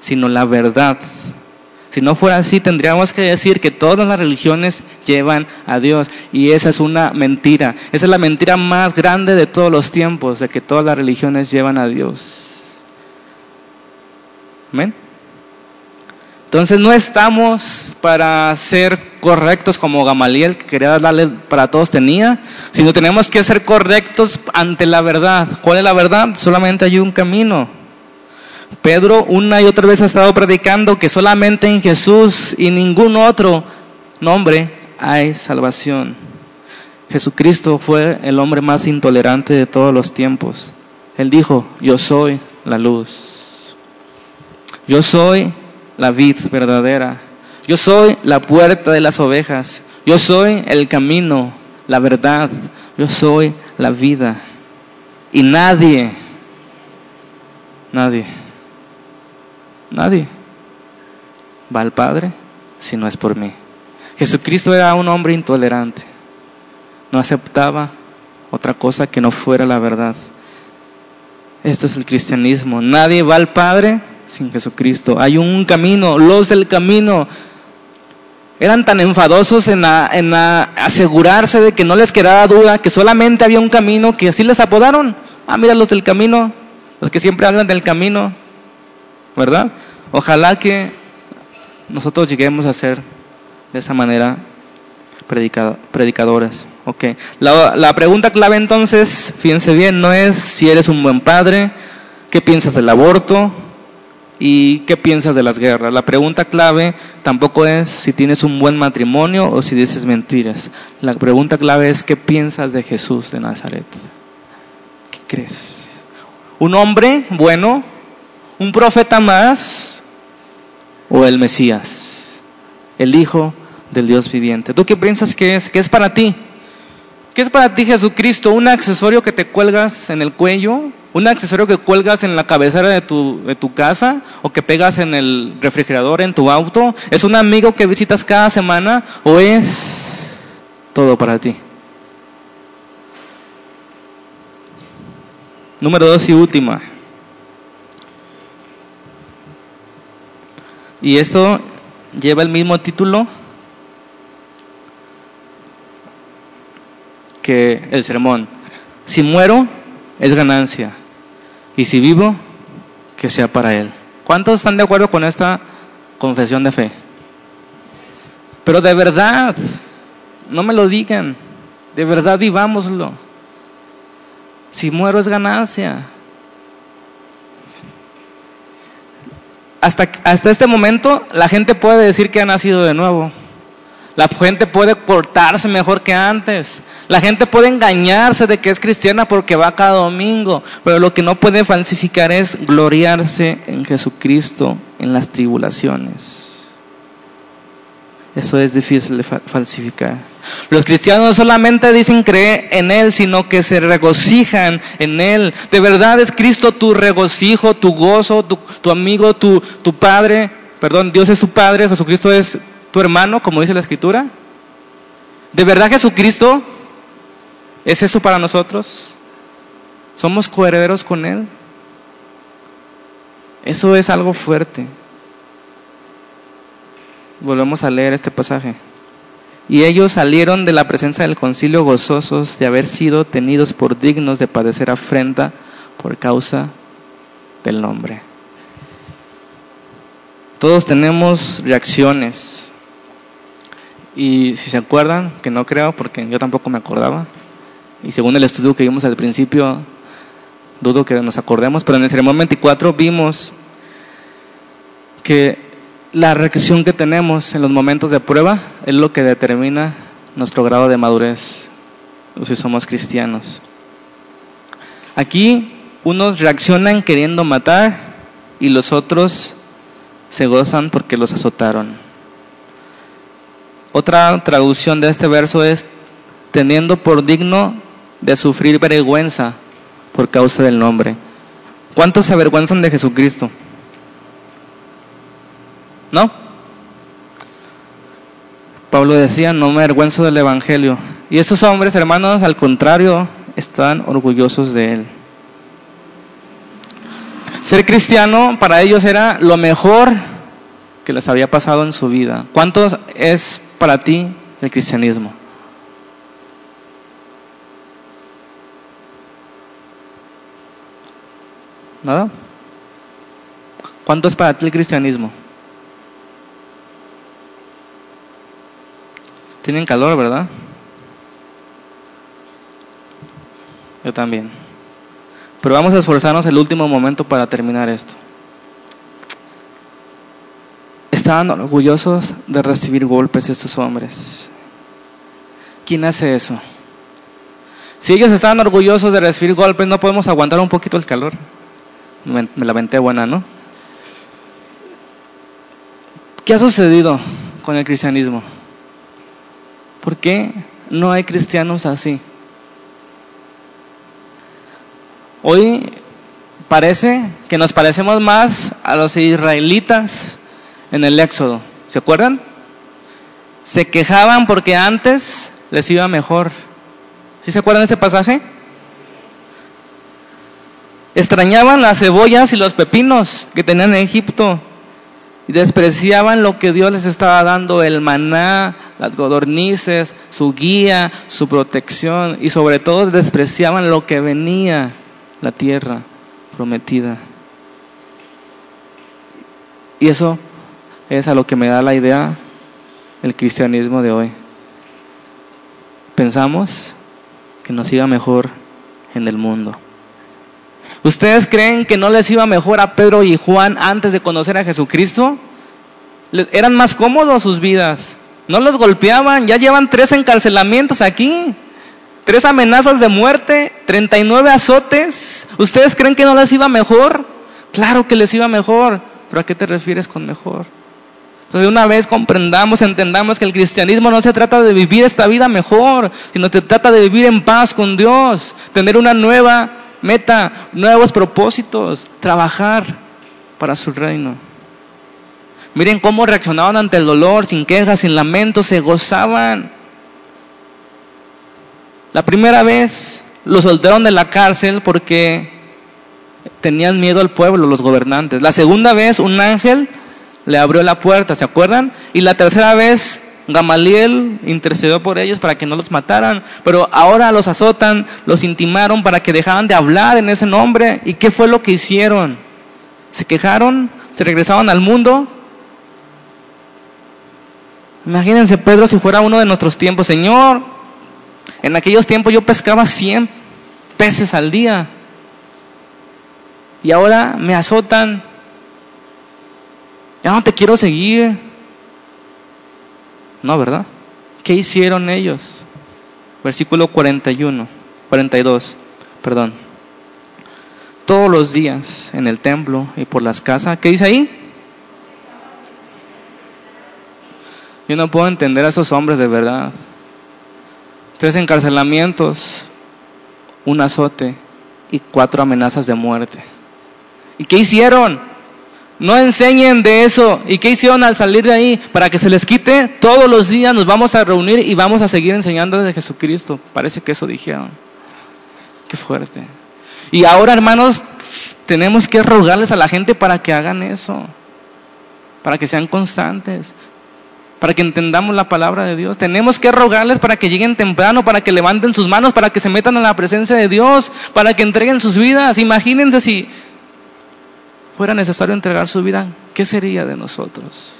sino la verdad. Si no fuera así, tendríamos que decir que todas las religiones llevan a Dios. Y esa es una mentira. Esa es la mentira más grande de todos los tiempos, de que todas las religiones llevan a Dios. Amén. Entonces no estamos para ser correctos como Gamaliel, que quería darle para todos tenía, sino tenemos que ser correctos ante la verdad. ¿Cuál es la verdad? Solamente hay un camino. Pedro una y otra vez ha estado predicando que solamente en Jesús y ningún otro nombre hay salvación. Jesucristo fue el hombre más intolerante de todos los tiempos. Él dijo, yo soy la luz. Yo soy la vid verdadera. Yo soy la puerta de las ovejas. Yo soy el camino, la verdad. Yo soy la vida. Y nadie, nadie, nadie va al Padre si no es por mí. Jesucristo era un hombre intolerante. No aceptaba otra cosa que no fuera la verdad. Esto es el cristianismo. Nadie va al Padre sin Jesucristo. Hay un camino, los del camino. Eran tan enfadosos en, asegurarse de que no les quedaba duda, que solamente había un camino, que así les apodaron. Ah, mira los del camino, los que siempre hablan del camino, ¿verdad? Ojalá que nosotros lleguemos a ser de esa manera predicadores. Okay. La, la pregunta clave entonces, fíjense bien, no es si eres un buen padre, qué piensas del aborto, ¿Y qué piensas de las guerras? La pregunta clave tampoco es si tienes un buen matrimonio o si dices mentiras. La pregunta clave es qué piensas de Jesús de Nazaret. ¿Qué crees? ¿Un hombre bueno? ¿Un profeta más? ¿O el Mesías? El Hijo del Dios viviente. ¿Tú qué piensas que es? ¿Qué es para ti? ¿Qué es para ti Jesucristo? ¿Un accesorio que te cuelgas en el cuello? ¿Un accesorio que cuelgas en la cabecera de tu, de tu casa o que pegas en el refrigerador en tu auto? ¿Es un amigo que visitas cada semana o es todo para ti? Número dos y última. Y esto lleva el mismo título que el sermón. Si muero, es ganancia. Y si vivo, que sea para Él. ¿Cuántos están de acuerdo con esta confesión de fe? Pero de verdad, no me lo digan, de verdad vivámoslo. Si muero es ganancia. Hasta, hasta este momento la gente puede decir que ha nacido de nuevo. La gente puede portarse mejor que antes. La gente puede engañarse de que es cristiana porque va cada domingo. Pero lo que no puede falsificar es gloriarse en Jesucristo en las tribulaciones. Eso es difícil de falsificar. Los cristianos no solamente dicen creer en Él, sino que se regocijan en Él. De verdad es Cristo tu regocijo, tu gozo, tu, amigo, tu, tu Padre. Perdón, Dios es tu Padre, Jesucristo es tu hermano, como dice la escritura? ¿De verdad Jesucristo es eso para nosotros? ¿Somos coherederos con Él? Eso es algo fuerte. Volvemos a leer este pasaje. Y ellos salieron de la presencia del concilio gozosos de haber sido tenidos por dignos de padecer afrenta por causa del nombre. Todos tenemos reacciones. Y si se acuerdan, que no creo porque yo tampoco me acordaba, y según el estudio que vimos al principio, dudo que nos acordemos, pero en el sermón 24 vimos que la reacción que tenemos en los momentos de prueba es lo que determina nuestro grado de madurez, si somos cristianos. Aquí unos reaccionan queriendo matar y los otros se gozan porque los azotaron. Otra traducción de este verso es teniendo por digno de sufrir vergüenza por causa del nombre. ¿Cuántos se avergüenzan de Jesucristo? ¿No? Pablo decía, no me avergüenzo del Evangelio. Y esos hombres, hermanos, al contrario, están orgullosos de él. Ser cristiano para ellos era lo mejor que les había pasado en su vida. ¿Cuánto es para ti el cristianismo? ¿Nada? ¿Cuánto es para ti el cristianismo? Tienen calor, ¿verdad? Yo también. Pero vamos a esforzarnos el último momento para terminar esto. Estaban orgullosos de recibir golpes estos hombres. ¿Quién hace eso? Si ellos estaban orgullosos de recibir golpes, ¿no podemos aguantar un poquito el calor? Me, me la venté buena, ¿no? ¿Qué ha sucedido con el cristianismo? ¿Por qué no hay cristianos así? Hoy parece que nos parecemos más a los israelitas en el Éxodo. ¿Se acuerdan? Se quejaban porque antes les iba mejor. ¿Sí se acuerdan de ese pasaje? Extrañaban las cebollas y los pepinos que tenían en Egipto y despreciaban lo que Dios les estaba dando, el maná, las godornices, su guía, su protección y sobre todo despreciaban lo que venía, la tierra prometida. Y eso es a lo que me da la idea el cristianismo de hoy. Pensamos que nos iba mejor en el mundo. ¿Ustedes creen que no les iba mejor a Pedro y Juan antes de conocer a Jesucristo? Eran más cómodos sus vidas. No los golpeaban. Ya llevan tres encarcelamientos aquí. Tres amenazas de muerte. 39 azotes. ¿Ustedes creen que no les iba mejor? Claro que les iba mejor. ¿Pero a qué te refieres con mejor? Entonces, una vez comprendamos, entendamos que el cristianismo no se trata de vivir esta vida mejor, sino se trata de vivir en paz con Dios, tener una nueva meta, nuevos propósitos, trabajar para su reino. Miren cómo reaccionaban ante el dolor, sin quejas, sin lamentos, se gozaban. La primera vez los soltaron de la cárcel porque tenían miedo al pueblo, los gobernantes. La segunda vez un ángel le abrió la puerta, ¿se acuerdan? Y la tercera vez Gamaliel intercedió por ellos para que no los mataran, pero ahora los azotan, los intimaron para que dejaran de hablar en ese nombre. ¿Y qué fue lo que hicieron? ¿Se quejaron? ¿Se regresaban al mundo? Imagínense Pedro si fuera uno de nuestros tiempos, Señor, en aquellos tiempos yo pescaba 100 peces al día y ahora me azotan, ya no te quiero seguir. No, ¿verdad? ¿Qué hicieron ellos? Versículo 41, 42, perdón. Todos los días en el templo y por las casas, ¿qué dice ahí? Yo no puedo entender a esos hombres de verdad. Tres encarcelamientos, un azote y cuatro amenazas de muerte. ¿Y qué hicieron? No enseñen de eso. ¿Y qué hicieron al salir de ahí? Para que se les quite, todos los días nos vamos a reunir y vamos a seguir enseñando de Jesucristo. Parece que eso dijeron. Qué fuerte. Y ahora, hermanos, tenemos que rogarles a la gente para que hagan eso. Para que sean constantes. para que entendamos la palabra de Dios. Tenemos que rogarles para que lleguen temprano, para que levanten sus manos, para que se metan en la presencia de Dios, para que entreguen sus vidas. Imagínense si fuera necesario entregar su vida, ¿qué sería de nosotros?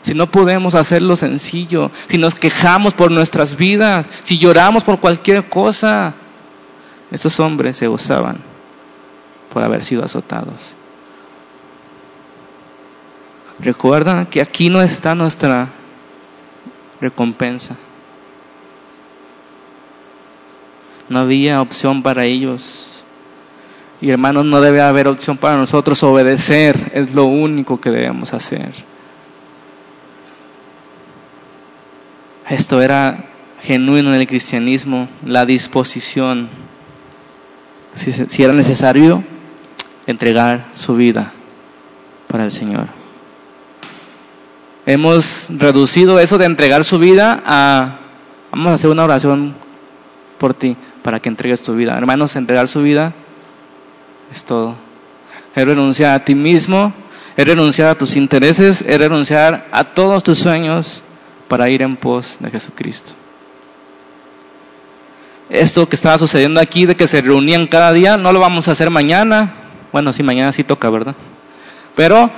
Si no podemos hacerlo sencillo, si nos quejamos por nuestras vidas, si lloramos por cualquier cosa, esos hombres se gozaban por haber sido azotados. Recuerda que aquí no está nuestra recompensa. No había opción para ellos. Y hermanos, no debe haber opción para nosotros. Obedecer es lo único que debemos hacer. Esto era genuino en el cristianismo, la disposición, si, era necesario, entregar su vida para el Señor. Hemos reducido eso de entregar su vida a, vamos a hacer una oración por ti, para que entregues tu vida. Hermanos, entregar su vida es todo. Es renunciar a ti mismo, es renunciar a tus intereses, es renunciar a todos tus sueños para ir en pos de Jesucristo. Esto que estaba sucediendo aquí, de que se reunían cada día, no lo vamos a hacer mañana. Bueno, sí, mañana sí toca, ¿verdad? Pero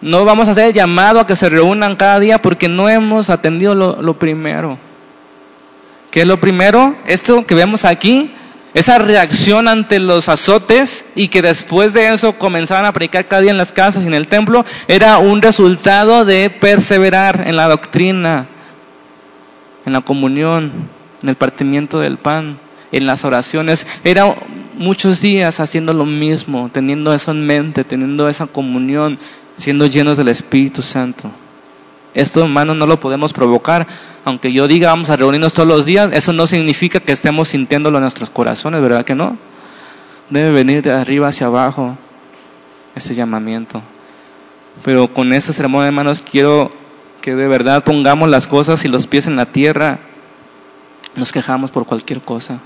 no vamos a hacer el llamado a que se reúnan cada día porque no hemos atendido lo, lo primero. ¿Qué es lo primero? Esto que vemos aquí esa reacción ante los azotes y que después de eso comenzaban a predicar cada día en las casas y en el templo, era un resultado de perseverar en la doctrina, en la comunión, en el partimiento del pan, en las oraciones. Era muchos días haciendo lo mismo, teniendo eso en mente, teniendo esa comunión, siendo llenos del Espíritu Santo. Esto, hermano, no lo podemos provocar. Aunque yo diga vamos a reunirnos todos los días, eso no significa que estemos sintiéndolo en nuestros corazones, ¿verdad que no? Debe venir de arriba hacia abajo ese llamamiento. Pero con ese sermón, hermanos, quiero que de verdad pongamos las cosas y los pies en la tierra. Nos quejamos por cualquier cosa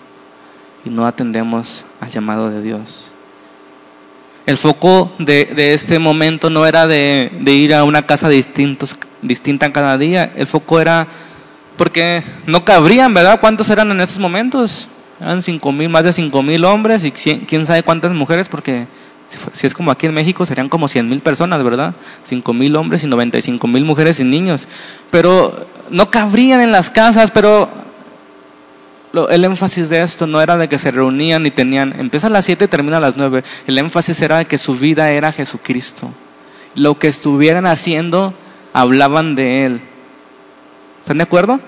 y no atendemos al llamado de Dios. El foco de, este momento no era de, ir a una casa distintos, distinta cada día, el foco era porque no cabrían, ¿verdad? ¿Cuántos eran en esos momentos? Eran cinco mil, más de cinco mil hombres y quién sabe cuántas mujeres, porque si es como aquí en México serían como cien mil personas, ¿verdad? Cinco mil hombres y noventa y cinco mil mujeres y niños. Pero no cabrían en las casas, pero el énfasis de esto no era de que se reunían y tenían, empieza a las 7 y termina a las 9. El énfasis era de que su vida era Jesucristo. Lo que estuvieran haciendo, hablaban de Él. ¿Están de acuerdo?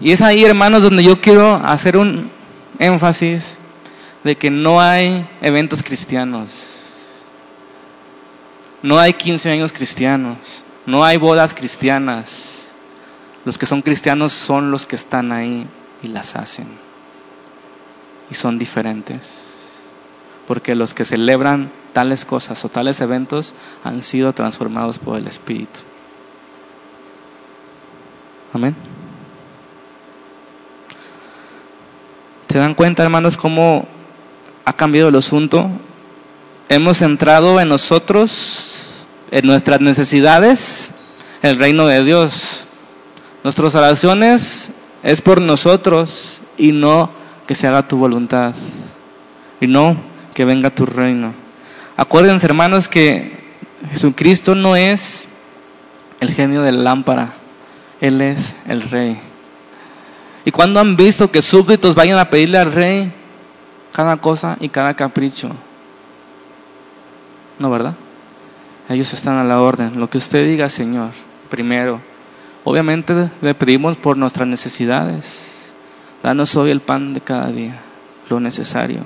Y es ahí, hermanos, donde yo quiero hacer un énfasis de que no hay eventos cristianos. No hay 15 años cristianos. No hay bodas cristianas. Los que son cristianos son los que están ahí y las hacen. Y son diferentes. Porque los que celebran tales cosas o tales eventos han sido transformados por el Espíritu. Amén. ¿Se dan cuenta, hermanos, cómo ha cambiado el asunto? Hemos centrado en nosotros, en nuestras necesidades, el reino de Dios. Nuestras oraciones es por nosotros y no que se haga tu voluntad y no que venga tu reino. Acuérdense hermanos que Jesucristo no es el genio de la lámpara, Él es el rey. Y cuando han visto que súbditos vayan a pedirle al rey cada cosa y cada capricho, ¿no verdad? Ellos están a la orden. Lo que usted diga, Señor, primero, Obviamente le pedimos por nuestras necesidades. Danos hoy el pan de cada día, lo necesario.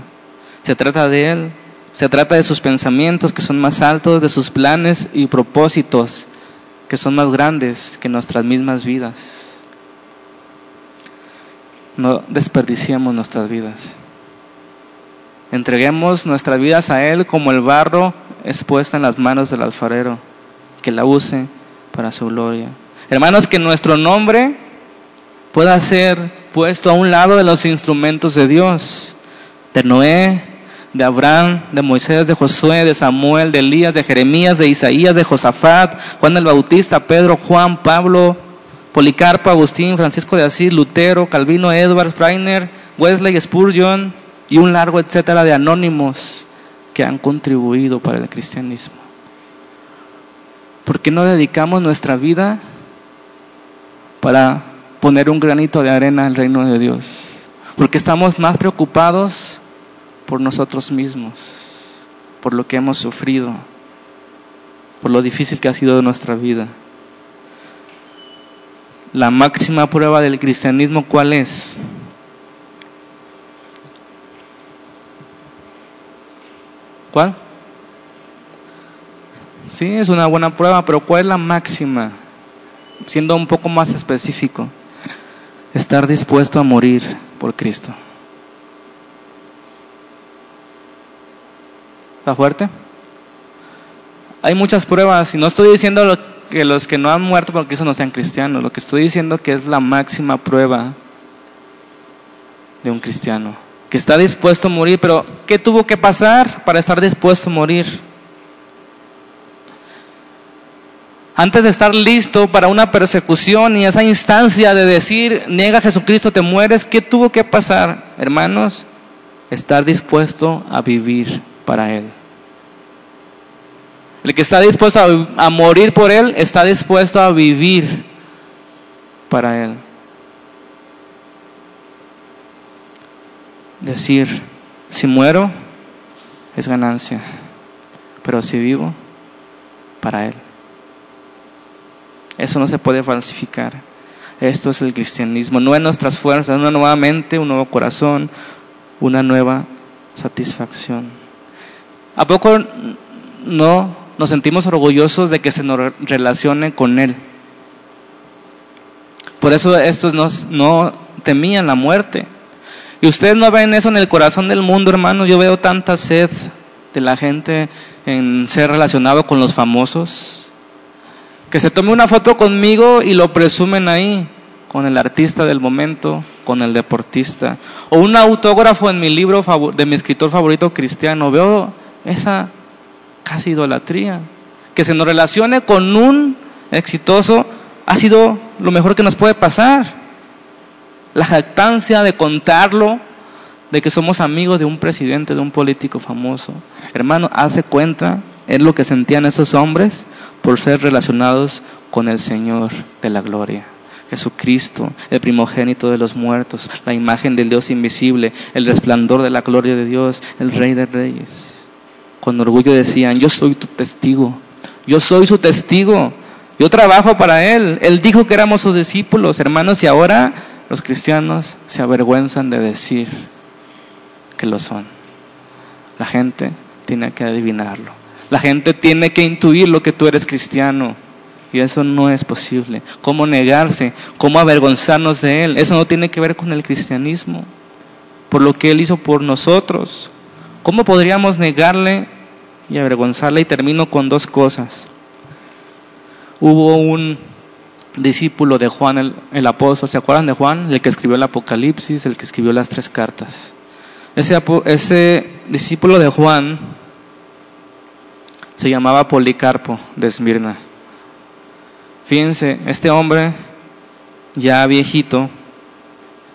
Se trata de Él, se trata de sus pensamientos que son más altos, de sus planes y propósitos que son más grandes que nuestras mismas vidas. No desperdiciemos nuestras vidas. Entreguemos nuestras vidas a Él como el barro expuesta en las manos del alfarero, que la use para su gloria. Hermanos, que nuestro nombre pueda ser puesto a un lado de los instrumentos de Dios, de Noé, de Abraham, de Moisés, de Josué, de Samuel, de Elías, de Jeremías, de Isaías, de Josafat, Juan el Bautista, Pedro, Juan, Pablo, Policarpo, Agustín, Francisco de Asís, Lutero, Calvino, Edward, Freiner, Wesley, Spurgeon y un largo etcétera de anónimos que han contribuido para el cristianismo. ¿Por qué no dedicamos nuestra vida para poner un granito de arena al reino de Dios? Porque estamos más preocupados por nosotros mismos, por lo que hemos sufrido, por lo difícil que ha sido nuestra vida. La máxima prueba del cristianismo, ¿cuál es? ¿Cuál? Sí, es una buena prueba, pero ¿cuál es la máxima? Siendo un poco más específico, estar dispuesto a morir por Cristo. ¿Está fuerte? Hay muchas pruebas y no estoy diciendo que los que no han muerto porque eso no sean cristianos, lo que estoy diciendo que es la máxima prueba de un cristiano, que está dispuesto a morir, pero ¿qué tuvo que pasar para estar dispuesto a morir? Antes de estar listo para una persecución y esa instancia de decir, niega a Jesucristo, te mueres, ¿qué tuvo que pasar, hermanos? Estar dispuesto a vivir para Él. El que está dispuesto a, morir por Él está dispuesto a vivir para Él. Decir, si muero es ganancia, pero si vivo, para Él. Eso no se puede falsificar. Esto es el cristianismo, no en nuestras fuerzas, una nueva mente, un nuevo corazón, una nueva satisfacción. ¿A poco no nos sentimos orgullosos de que se nos relacione con Él? Por eso estos no, temían la muerte. Y ustedes no ven eso en el corazón del mundo, hermano. Yo veo tanta sed de la gente en ser relacionado con los famosos. Que se tome una foto conmigo y lo presumen ahí, con el artista del momento, con el deportista. O un autógrafo en mi libro de mi escritor favorito cristiano. Veo esa casi idolatría. Que se nos relacione con un exitoso ha sido lo mejor que nos puede pasar. La jactancia de contarlo, de que somos amigos de un presidente, de un político famoso. Hermano, hace cuenta, es lo que sentían esos hombres por ser relacionados con el Señor de la gloria. Jesucristo, el primogénito de los muertos, la imagen del Dios invisible, el resplandor de la gloria de Dios, el Rey de Reyes con orgullo decían, yo soy tu testigo, yo soy su testigo, yo trabajo para Él. Él dijo que éramos sus discípulos, hermanos, y ahora los cristianos se avergüenzan de decir que lo son. La gente tiene que adivinarlo. La gente tiene que intuir lo que tú eres cristiano. Y eso no es posible. ¿Cómo negarse? ¿Cómo avergonzarnos de Él? Eso no tiene que ver con el cristianismo. Por lo que Él hizo por nosotros. ¿Cómo podríamos negarle y avergonzarle? Y termino con dos cosas. Hubo un discípulo de Juan el, apóstol, ¿se acuerdan de Juan? El que escribió el Apocalipsis, el que escribió las tres cartas. Ese, ese discípulo de Juan se llamaba Policarpo de Esmirna. Fíjense, este hombre ya viejito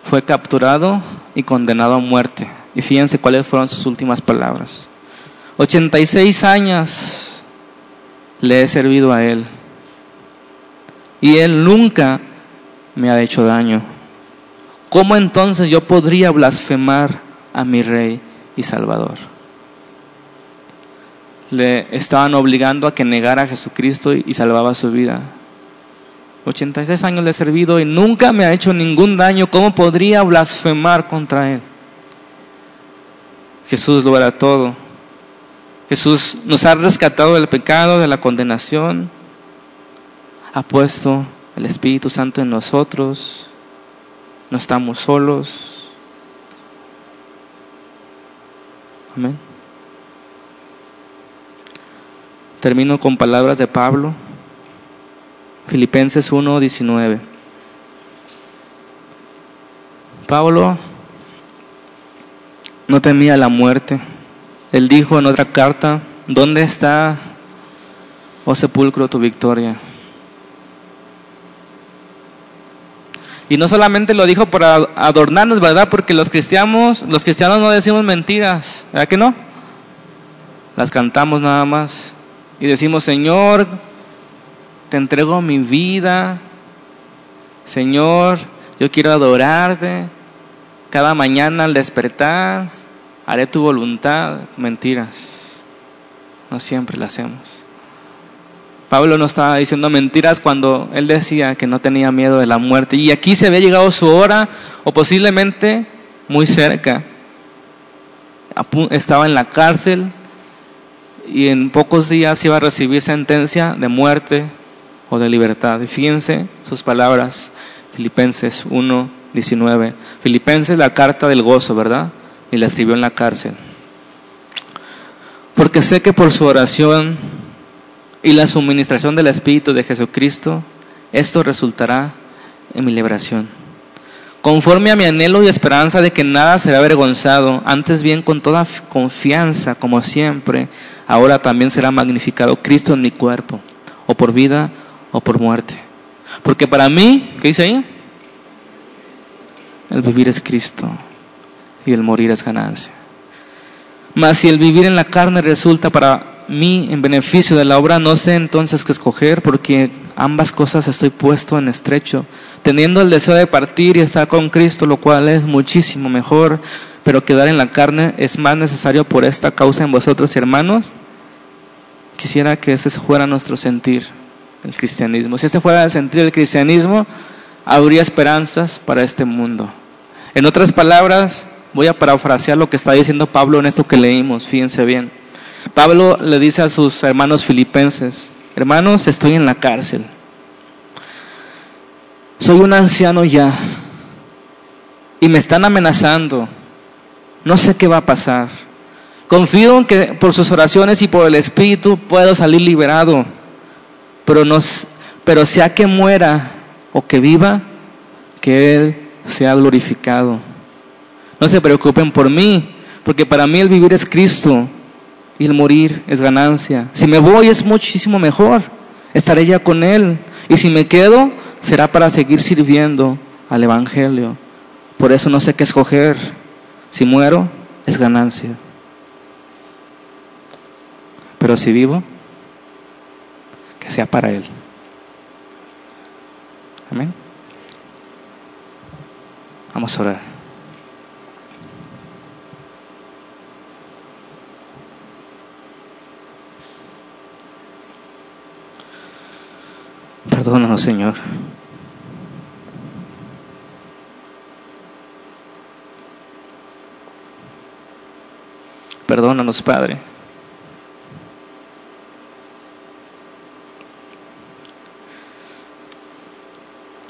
fue capturado y condenado a muerte. Y fíjense cuáles fueron sus últimas palabras. 86 años le he servido a Él. Y Él nunca me ha hecho daño. ¿Cómo entonces yo podría blasfemar a mi Rey y Salvador? Le estaban obligando a que negara a Jesucristo y salvaba su vida. 86 años le he servido y nunca me ha hecho ningún daño. ¿Cómo podría blasfemar contra Él? Jesús lo era todo. Jesús nos ha rescatado del pecado, de la condenación. Ha puesto el Espíritu Santo en nosotros. No estamos solos. Amén. Termino con palabras de Pablo. Filipenses 1:19. Pablo no temía la muerte. Él dijo en otra carta, ¿dónde está, oh sepulcro, tu victoria? Y no solamente lo dijo para adornarnos, ¿verdad? Porque los cristianos, los cristianos no decimos mentiras, ¿verdad que no? Las cantamos nada más. Y decimos, Señor, te entrego mi vida. Señor, yo quiero adorarte. Cada mañana al despertar, haré tu voluntad. Mentiras. No siempre la hacemos. Pablo no estaba diciendo mentiras cuando él decía que no tenía miedo de la muerte. Y aquí se había llegado su hora, o posiblemente muy cerca. Estaba en la cárcel y en pocos días iba a recibir sentencia de muerte o de libertad. Fíjense sus palabras, Filipenses 1, 19. Filipenses, la carta del gozo, ¿verdad? Y la escribió en la cárcel. Porque sé que por su oración y la suministración del Espíritu de Jesucristo, esto resultará en mi liberación. Conforme a mi anhelo y esperanza de que nada será avergonzado, antes bien con toda confianza, como siempre, ahora también será magnificado Cristo en mi cuerpo, o por vida o por muerte. Porque para mí, ¿qué dice ahí? El vivir es Cristo y el morir es ganancia. Mas si el vivir en la carne resulta para mí en beneficio de la obra, no sé entonces qué escoger, porque ambas cosas estoy puesto en estrecho, teniendo el deseo de partir y estar con Cristo, lo cual es muchísimo mejor, pero quedar en la carne es más necesario por esta causa en vosotros, hermanos. Quisiera que ese fuera nuestro sentir, el cristianismo. Si ese fuera el sentir del cristianismo, habría esperanzas para este mundo. En otras palabras, voy a parafrasear lo que está diciendo Pablo en esto que leímos, fíjense bien. Pablo le dice a sus hermanos filipenses, hermanos, estoy en la cárcel. Soy un anciano ya y me están amenazando. No sé qué va a pasar. Confío en que por sus oraciones y por el Espíritu puedo salir liberado, pero, no, pero sea que muera o que viva, que Él sea glorificado. No se preocupen por mí, porque para mí el vivir es Cristo y el morir es ganancia. Si me voy es muchísimo mejor, estaré ya con Él. Y si me quedo, será para seguir sirviendo al Evangelio. Por eso no sé qué escoger. Si muero, es ganancia. Pero si vivo, que sea para Él. Amén. Vamos a orar. Perdónanos, Señor. Perdónanos, Padre.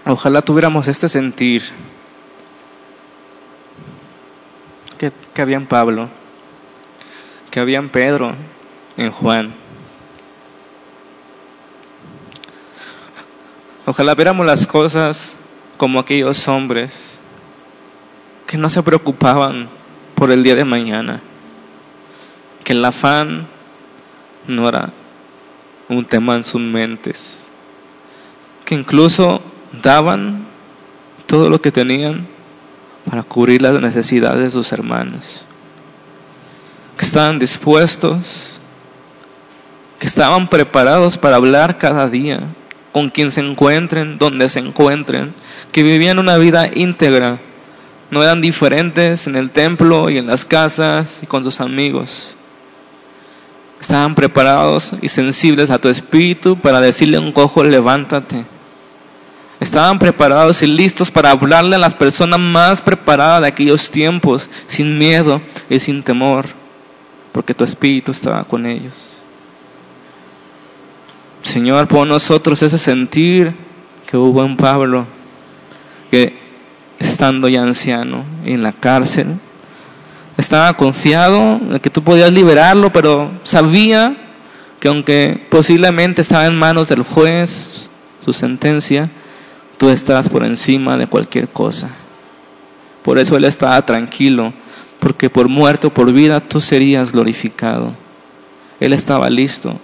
Ojalá tuviéramos este sentir que, que había en Pablo, que había en Pedro, en Juan. Ojalá viéramos las cosas como aquellos hombres que no se preocupaban por el día de mañana, que el afán no era un tema en sus mentes, que incluso daban todo lo que tenían para cubrir las necesidades de sus hermanos, que estaban dispuestos, que estaban preparados para hablar cada día con quien se encuentren, donde se encuentren, que vivían una vida íntegra, no eran diferentes en el templo y en las casas y con sus amigos. Estaban preparados y sensibles a tu espíritu para decirle a un cojo, levántate. Estaban preparados y listos para hablarle a las personas más preparadas de aquellos tiempos, sin miedo y sin temor, porque tu espíritu estaba con ellos. Señor, por nosotros ese sentir que hubo en Pablo, que estando ya anciano en la cárcel, estaba confiado de que tú podías liberarlo, pero sabía que aunque posiblemente estaba en manos del juez su sentencia, tú estabas por encima de cualquier cosa. Por eso él estaba tranquilo, porque por muerte o por vida tú serías glorificado. Él estaba listo.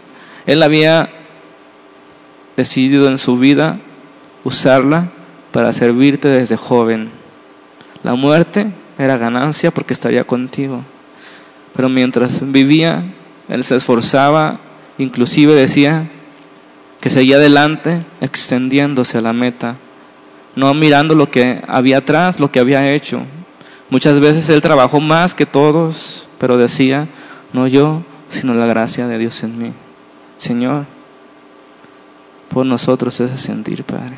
Él había decidido en su vida usarla para servirte desde joven. La muerte era ganancia porque estaría contigo. Pero mientras vivía, Él se esforzaba, inclusive decía que seguía adelante, extendiéndose a la meta, no mirando lo que había atrás, lo que había hecho. Muchas veces Él trabajó más que todos, pero decía, no yo, sino la gracia de Dios en mí. Señor, por nosotros ese sentir, Padre.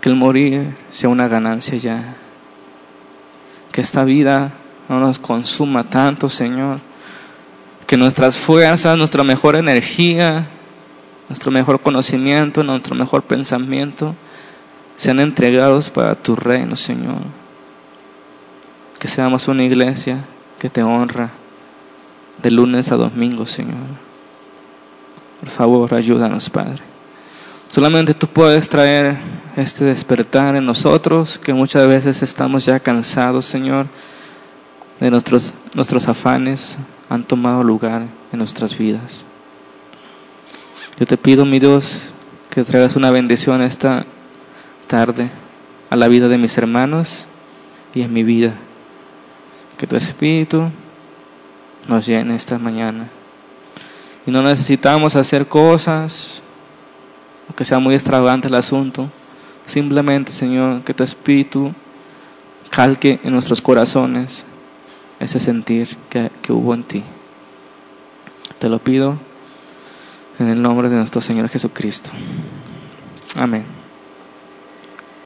Que el morir sea una ganancia ya. Que esta vida no nos consuma tanto, Señor. Que nuestras fuerzas, nuestra mejor energía, nuestro mejor conocimiento, nuestro mejor pensamiento sean entregados para tu reino, Señor. Que seamos una iglesia que te honra de lunes a domingo, Señor. Por favor, ayúdanos, Padre. Solamente tú puedes traer este despertar en nosotros, que muchas veces estamos ya cansados, Señor, de nuestros, nuestros afanes han tomado lugar en nuestras vidas. Yo te pido, mi Dios, que traigas una bendición esta tarde a la vida de mis hermanos y en mi vida. Que tu Espíritu nos llene esta mañana. Y no necesitamos hacer cosas, que sea muy extravagante el asunto. Simplemente, Señor, que tu Espíritu calque en nuestros corazones ese sentir que, que hubo en ti. Te lo pido en el nombre de nuestro Señor Jesucristo. Amén.